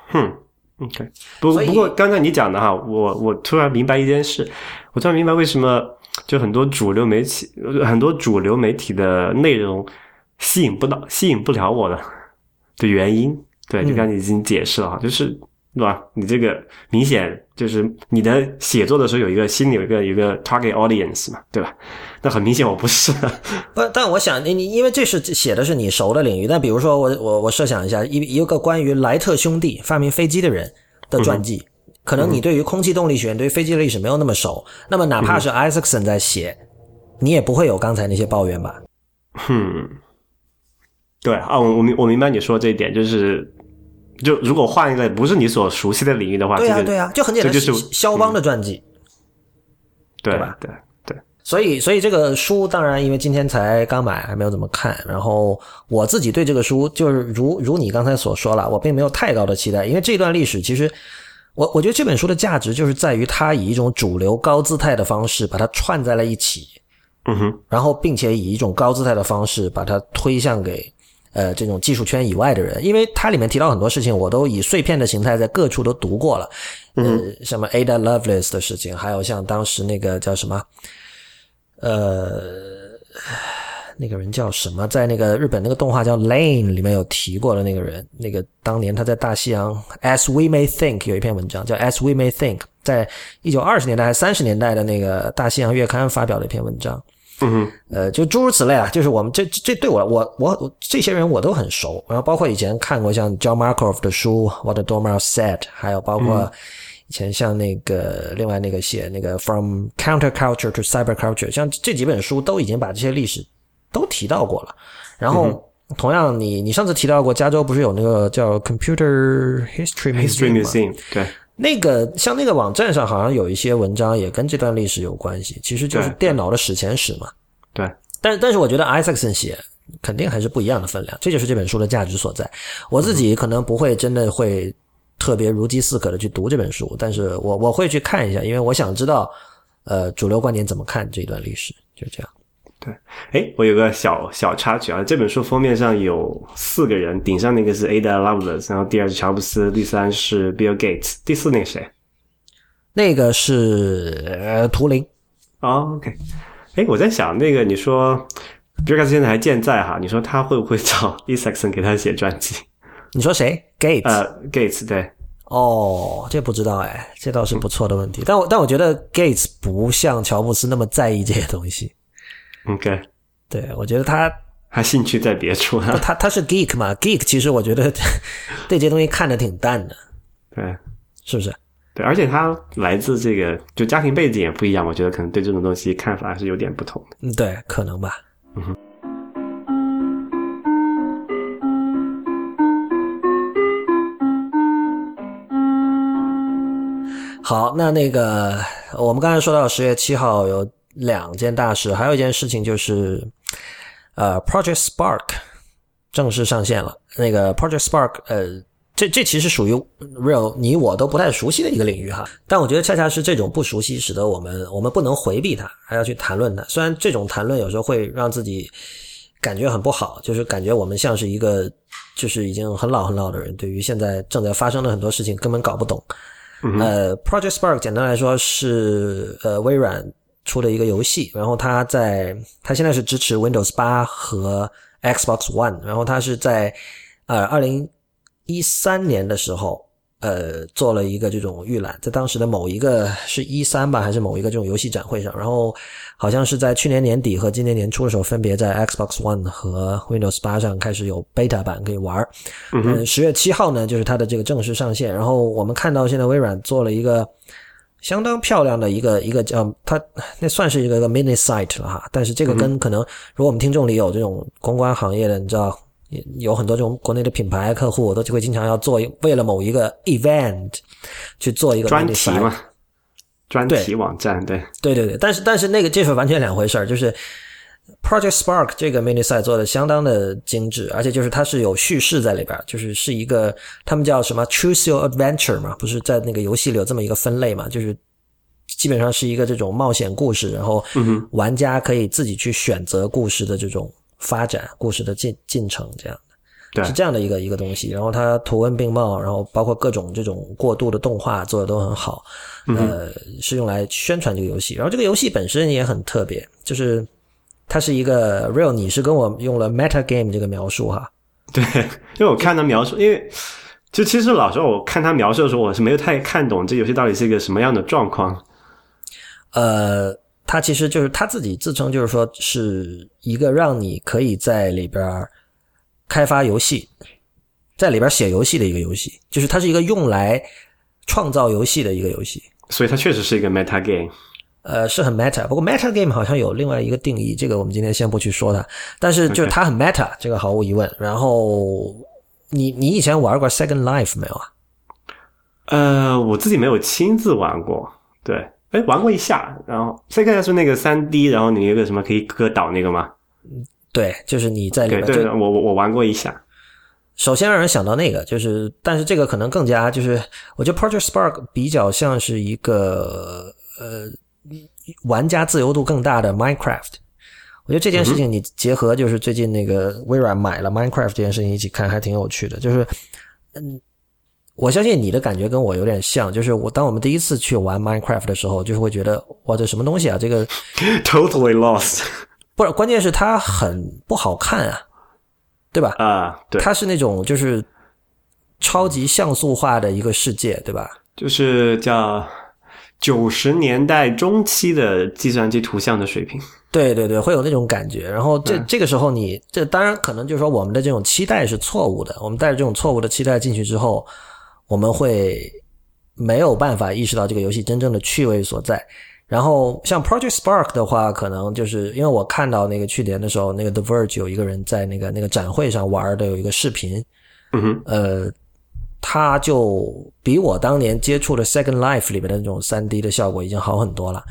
哼，OK，不不过刚才你讲的哈，我我突然明白一件事，我突然明白为什么就很多主流媒体很多主流媒体的内容吸引不到吸引不了我的的原因。对，就刚才已经解释了哈，就是对吧？你这个明显就是你的写作的时候有一个心里有一个有一个 target audience 嘛，对吧？那很明显我不是。不，但我想你你因为这是写的是你熟的领域，但比如说我我我设想一下一一个关于莱特兄弟发明飞机的人的传记，可能你对于空气动力学、对于飞机的历史没有那么熟，那么哪怕是 Isaacson 在写，你也不会有刚才那些抱怨吧？嗯，对啊，我我明我明白你说这一点，就是就如果换一个不是你所熟悉的领域的话，对啊、这个对啊、就很简单，就是肖邦的传记。对对吧对对，所以，所以这个书当然，因为今天才刚买，还没有怎么看。然后我自己对这个书，就是如如你刚才所说了，我并没有太高的期待，因为这段历史其实，我我觉得这本书的价值就是在于它以一种主流高姿态的方式把它串在了一起，嗯哼，然后并且以一种高姿态的方式把它推向给呃这种技术圈以外的人，因为它里面提到很多事情，我都以碎片的形态在各处都读过了，呃，什么 Ada Lovelace 的事情，还有像当时那个叫什么，呃，那个人叫什么，在那个日本那个动画叫 Lane 里面有提过的那个人，那个当年他在大西洋 As We May Think 有一篇文章叫 As We May Think，在一九二十年代还是三十年代的那个大西洋月刊发表了一篇文章。嗯哼，呃，就诸如此类啊，就是我们这这对我我我我这些人我都很熟，然后包括以前看过像 John Markov 的书《What the Dormouse Said》，还有包括以前像那个、另外那个写那个《From Counterculture to Cyberculture》，像这几本书都已经把这些历史都提到过了。然后、同样你，你上次提到过加州不是有那个叫 Computer History Museum 吗对，那个像那个网站上好像有一些文章也跟这段历史有关系，其实就是电脑的史前史嘛。对，但但是我觉得 Isaacson 写肯定还是不一样的分量，这就是这本书的价值所在。我自己可能不会真的会特别如饥似渴的去读这本书，但是我我会去看一下，因为我想知道，呃，主流观点怎么看这一段历史，就这样。哎，我有个小小插曲啊，这本书封面上有四个人，顶上那个是 Ada Lovelace，然后第二是乔布斯，第三是 Bill Gates，第四那个谁？那个是呃图灵，哦，OK，哎，我在想那个你说 Bill Gates 现在还健在哈，你说他会不会找 Isaacson 给他写传记？你说谁？Gates？、呃，Gates 对，哦，这不知道哎，这倒是不错的问题。但我但我觉得 Gates 不像乔布斯那么在意这些东西。OK，对我觉得他他兴趣在别处啊。他他是 geek 嘛，geek 其实我觉得 对这些东西看得挺淡的，对是不是？对，而且他来自这个就家庭背景也不一样，我觉得可能对这种东西看法还是有点不同的。嗯，对，可能吧。嗯好，那那个我们刚才说到十月七号有两件大事，还有一件事情就是，呃，Project Spark 正式上线了。那个 Project Spark，呃，这这其实属于 Real 你我都不太熟悉的一个领域哈，但我觉得恰恰是这种不熟悉，使得我们我们不能回避它，还要去谈论它。虽然这种谈论有时候会让自己感觉很不好，就是感觉我们像是一个就是已经很老很老的人，对于现在正在发生的很多事情根本搞不懂。呃，Project Spark 简单来说是呃微软出的一个游戏，然后它在它现在是支持 Windows 八和 Xbox One，然后它是在呃二零一三年的时候呃做了一个这种预览，在当时的某一个是一三吧，还是某一个这种游戏展会上，然后好像是在去年年底和今年年初的时候，分别在 Xbox One 和 Windows 八上开始有 beta 版可以玩。嗯，十月七号呢，就是它的这个正式上线。然后我们看到现在微软做了一个相当漂亮的一个一个叫它那算是一个一个 mini site 了哈。但是这个跟可能如果我们听众里有这种公关行业的，你知道有很多这种国内的品牌客户，我都就会经常要做为了某一个 event 去做一个专题嘛。专题网站，对对对对，但是但是那个这是完全两回事儿，就是 Project Spark 这个 mini site 做的相当的精致，而且就是它是有叙事在里边，就是是一个他们叫什么 Choose Your Adventure 嘛，不是在那个游戏里有这么一个分类嘛，就是基本上是一个这种冒险故事，然后玩家可以自己去选择故事的这种发展、故事的进进程这样的。对，是这样的一个一个东西，然后它图文并茂，然后包括各种这种过渡的动画做的都很好，呃，是用来宣传这个游戏。然后这个游戏本身也很特别，就是它是一个 real，你是跟我用了 meta game 这个描述哈。对，因为我看他描述，因为就其实老实说，我看他描述的时候，我是没有太看懂这游戏到底是一个什么样的状况。呃，他其实就是他自己自称就是说是一个让你可以在里边。开发游戏，在里边写游戏的一个游戏，就是它是一个用来创造游戏的一个游戏，所以它确实是一个 meta game。呃，是很 meta，不过 meta game 好像有另外一个定义，这个我们今天先不去说它，但是就是它很 meta. 这个毫无疑问。然后你你以前玩过 Second Life 没有啊？呃，我自己没有亲自玩过，对，哎，玩过一下。然后 Second Life 是那个三 D，然后你有个什么可以割岛那个吗？对，就是你在里面。对对，我我我玩过一下。首先让人想到那个，就是，但是这个可能更加就是，我觉得 Project Spark 比较像是一个呃玩家自由度更大的 Minecraft。我觉得这件事情你结合就是最近那个微软买了 Minecraft 这件事情一起看，还挺有趣的。就是，嗯，我相信你的感觉跟我有点像，就是我当我们第一次去玩 Minecraft 的时候，就是会觉得哇，这什么东西啊？这个 totally lost。不是，关键是它很不好看啊，对吧？啊，对，它是那种就是超级像素化的一个世界，对吧？就是叫九十年代中期的计算机图像的水平。对对对，会有那种感觉。然后这、嗯、这个时候你，这当然可能就是说我们的这种期待是错误的。我们带着这种错误的期待进去之后，我们会没有办法意识到这个游戏真正的趣味所在。然后像 Project Spark 的话，可能就是因为我看到那个去年的时候，那个 The Verge 有一个人在那个那个展会上玩的有一个视频，嗯哼，呃，他就比我当年接触的 Second Life 里面的那种三 D 的效果已经好很多了。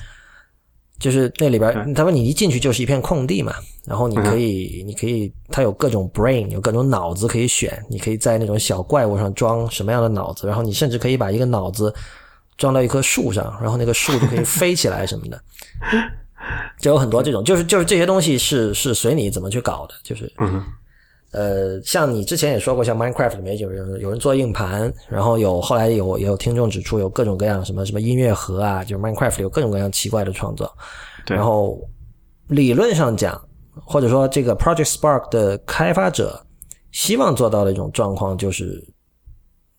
就是那里边，他说你一进去就是一片空地嘛，然后你可以，你可以，它有各种 brain，有各种脑子可以选，你可以在那种小怪物上装什么样的脑子，然后你甚至可以把一个脑子。装到一棵树上，然后那个树就可以飞起来什么的，就有很多这种，就是就是这些东西是是随你怎么去搞的，就是，呃，像你之前也说过，像 Minecraft 里面有人有人做硬盘，然后有后来有也有听众指出有各种各样什么什么音乐盒啊，就是 Minecraft 里有各种各样奇怪的创造，然后理论上讲，或者说这个 Project Spark 的开发者希望做到的一种状况就是。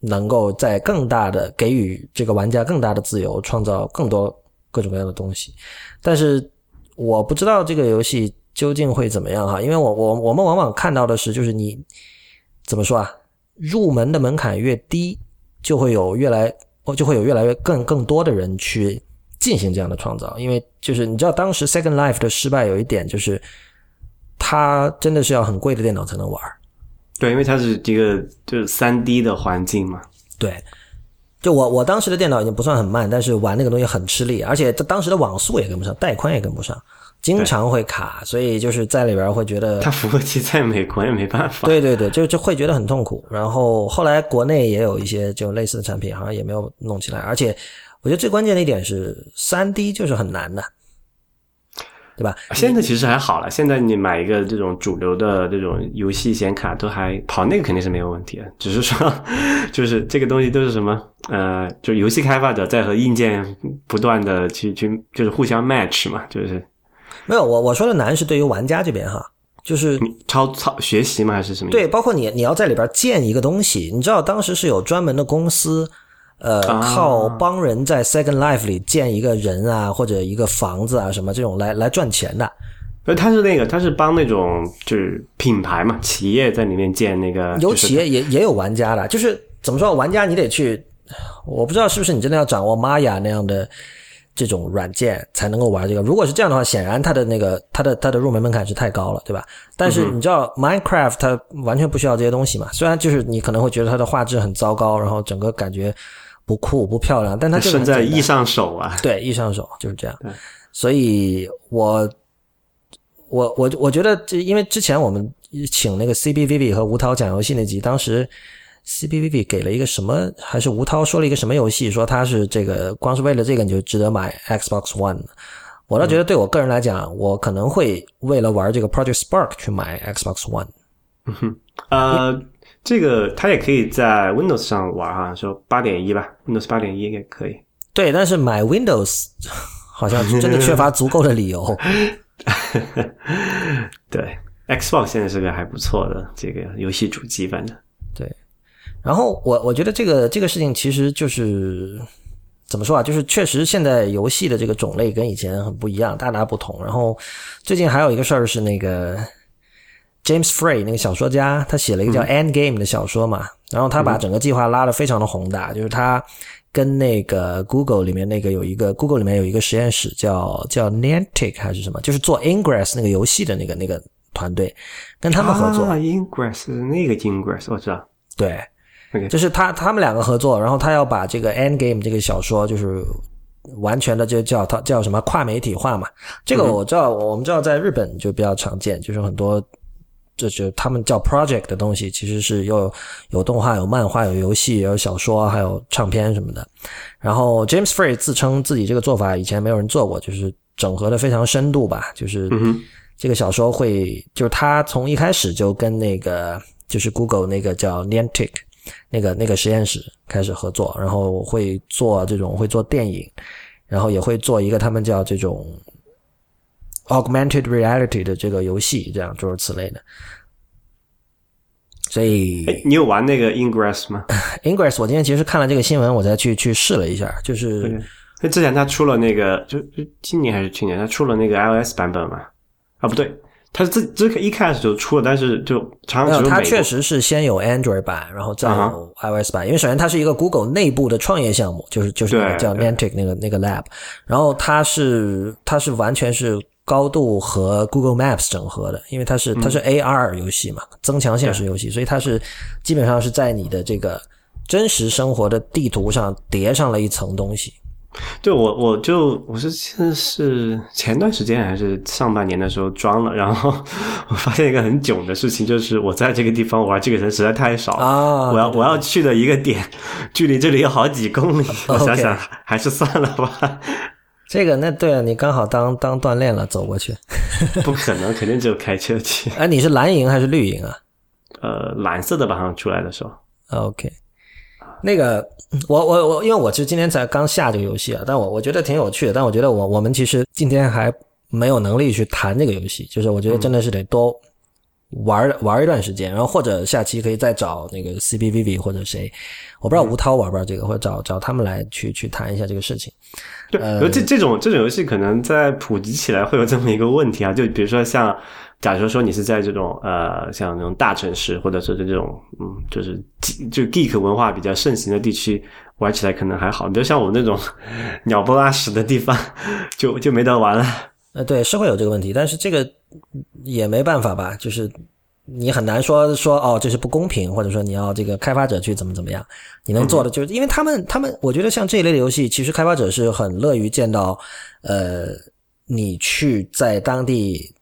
能够在更大的给予这个玩家更大的自由，创造更多各种各样的东西。但是我不知道这个游戏究竟会怎么样哈，因为我我我们往往看到的是，就是你怎么说啊，入门的门槛越低，就会有越来哦就会有越来越更更多的人去进行这样的创造。因为就是你知道，当时 Second Life 的失败有一点就是，它真的是要很贵的电脑才能玩。对，因为它是一个就是三 D 的环境嘛。对，就我我当时的电脑已经不算很慢，但是玩那个东西很吃力，而且当时的网速也跟不上，带宽也跟不上，经常会卡，所以就是在里边会觉得它服务器在美国也没办法。对对对，就就会觉得很痛苦。然后后来国内也有一些就类似的产品，好像也没有弄起来。而且我觉得最关键的一点是，三 D 就是很难的。对吧？现在其实还好了。现在你买一个这种主流的这种游戏显卡，都还跑那个肯定是没有问题的。只是说，就是这个东西都是什么？呃，就游戏开发者在和硬件不断的去去，就是互相 match 嘛。就是没有我我说的难是对于玩家这边哈，就是抄抄学习吗？还是什么？对，包括你你要在里边建一个东西，你知道当时是有专门的公司。呃，靠帮人在 Second Life 里建一个人啊，或者一个房子啊，什么这种来来赚钱的。所以，他是那个，他是帮那种就是品牌嘛，企业在里面建那个。有企业也也有玩家的，就是怎么说，玩家你得去，我不知道是不是你真的要掌握 Maya 那样的这种软件才能够玩这个。如果是这样的话，显然它的那个它的它的入门门槛是太高了，对吧？但是你知道 Minecraft 它完全不需要这些东西嘛？虽然就是你可能会觉得它的画质很糟糕，然后整个感觉。不酷不漂亮，但它就是在易上手啊。对，易上手就是这样。所以我我我我觉得，这因为之前我们请那个 CBVV 和吴涛讲游戏那集，当时 CBVV 给了一个什么，还是吴涛说了一个什么游戏，说他是这个光是为了这个你就值得买 Xbox One。我倒觉得对我个人来讲，我可能会为了玩这个 Project Spark 去买 Xbox One。嗯哼，呃。这个它也可以在 Windows 上玩哈，说八点一吧，Windows 八点一也可以。对，但是买 Windows 好像真的缺乏足够的理由。对，Xbox 现在是个还不错的这个游戏主机，反正对。然后我我觉得这个这个事情其实就是怎么说啊？就是确实现在游戏的这个种类跟以前很不一样，大大不同。然后最近还有一个事儿是那个。James Frey 那个小说家，他写了一个叫《End Game》的小说嘛，然后他把整个计划拉得非常的宏大，就是他跟那个 Google 里面那个有一个 Google 里面有一个实验室叫叫 Niantic 还是什么，就是做 Ingress 那个游戏的那个那个团队，跟他们合作。Ingress 那个 Ingress 我知道，对，就是他他们两个合作，然后他要把这个《End Game》这个小说就是完全的就叫他叫什么跨媒体化嘛，这个我知道，我们知道在日本就比较常见，就是很多。这就他们叫 project 的东西，其实是又有动画、有漫画、有游戏、有小说，还有唱片什么的。然后 James Frey 自称自己这个做法以前没有人做过，就是整合的非常深度吧。就是这个小说会，就是他从一开始就跟那个就是 Google 那个叫 Niantic 那个那个实验室开始合作，然后会做这种会做电影，然后也会做一个他们叫这种。Augmented reality 的这个游戏，这样诸如此类的，所以你有玩那个 Ingress 吗？Ingress，我今天其实看了这个新闻，我再去去试了一下，就是那之前他出了那个，就就今年还是去年，他出了那个 iOS 版本嘛？啊，不对，他是自这个一开始就出了，但是就常常只有它确实是先有 Android 版，然后再有 iOS 版，因为首先它是一个 Google 内部的创业项目，就是就是叫 Niantic 那个那个 Lab，然后它是它是完全是。高度和 Google Maps 整合的，因为它是它是 AR 游戏嘛，增强现实游戏，所以它是基本上是在你的这个真实生活的地图上叠上了一层东西。对我，我就我是现在是前段时间还是上半年的时候装了，然后 我发现一个很囧的事情，就是我在这个地方玩这个人实在太少啊！我要我要去的一个点，距离这里有好几公里，我想想还是算了吧。这个那对啊，你刚好当当锻炼了，走过去。不可能，肯定只有开车去。哎，你是蓝营还是绿营啊？呃，蓝色的吧，上出来的时候。OK，那个我我我，因为我其实今天才刚下这个游戏啊，但我我觉得挺有趣的，但我觉得我我们其实今天还没有能力去谈这个游戏，就是我觉得真的是得多玩玩一段时间，然后或者下期可以再找那个 CBVV 或者谁，我不知道吴涛玩不玩这个，或者找找他们来去去谈一下这个事情。对，这这种这种游戏可能在普及起来会有这么一个问题啊，就比如说像，假如说你是在这种呃像那种大城市，或者说是这种嗯就是就 geek 文化比较盛行的地区，玩起来可能还好。比如像我们那种 鸟不拉屎的地方，就就没得玩了。呃，对，是会有这个问题，但是这个也没办法吧，就是你很难说说哦这是不公平，或者说你要这个开发者去怎么怎么样。你能做的就是，因为他们他们，我觉得像这一类的游戏，其实开发者是很乐于见到，呃，你去在当地。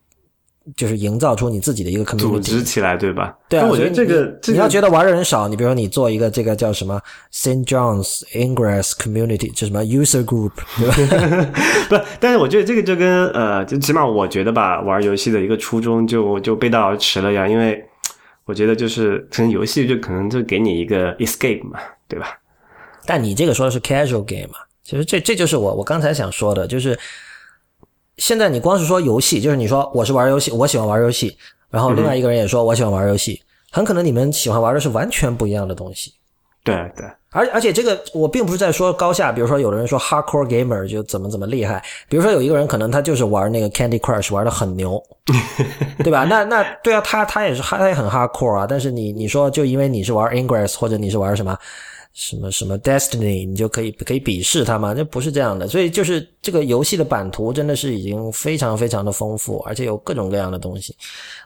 就是营造出你自己的一个 community，组织起来，对吧？对啊，我觉得这个你要觉得玩的人少，你比如说你做一个这个叫什么 Saint John's Ingress Community，就什么 user group，对吧？不，但是我觉得这个就跟呃，就起码我觉得吧，玩游戏的一个初衷就就背道而驰了呀。因为我觉得就是可能游戏就可能就给你一个 escape 嘛，对吧？但你这个说的是 casual game 嘛？其实这这就是我我刚才想说的，就是。现在你光是说游戏，就是你说我是玩游戏，我喜欢玩游戏，然后另外一个人也说我喜欢玩游戏，很可能你们喜欢玩的是完全不一样的东西。对对，而而且这个我并不是在说高下，比如说有的人说 hardcore gamer 就怎么怎么厉害，比如说有一个人可能他就是玩那个 Candy Crush 玩的很牛，对吧？那那对啊，他他也是他也很 hardcore 啊，但是你你说就因为你是玩 Ingress 或者你是玩什么？什么什么 Destiny，你就可以可以鄙视它吗？那不是这样的。所以就是这个游戏的版图真的是已经非常非常的丰富，而且有各种各样的东西。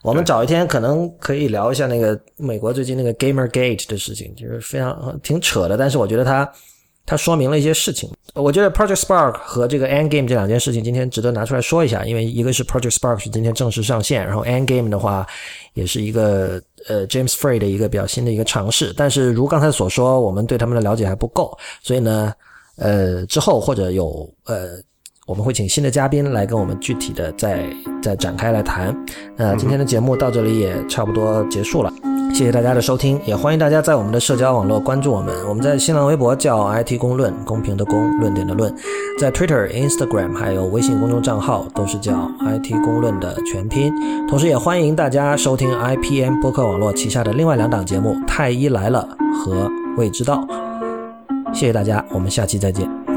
我们找一天可能可以聊一下那个美国最近那个 Gamergate 的事情，就是非常挺扯的。但是我觉得他。它说明了一些事情，我觉得 Project Spark 和这个 Endgame 这两件事情今天值得拿出来说一下，因为一个是 Project Spark 是今天正式上线，然后 Endgame 的话也是一个呃 James Frey 的一个比较新的一个尝试，但是如刚才所说，我们对他们的了解还不够，所以呢，呃，之后或者有呃，我们会请新的嘉宾来跟我们具体的再再展开来谈。那今天的节目到这里也差不多结束了。谢谢大家的收听，也欢迎大家在我们的社交网络关注我们。我们在新浪微博叫 IT 公论，公平的公，论点的论；在 Twitter、Instagram 还有微信公众账号都是叫 IT 公论的全拼。同时，也欢迎大家收听 IPM 播客网络旗下的另外两档节目《太医来了》和《未知道》。谢谢大家，我们下期再见。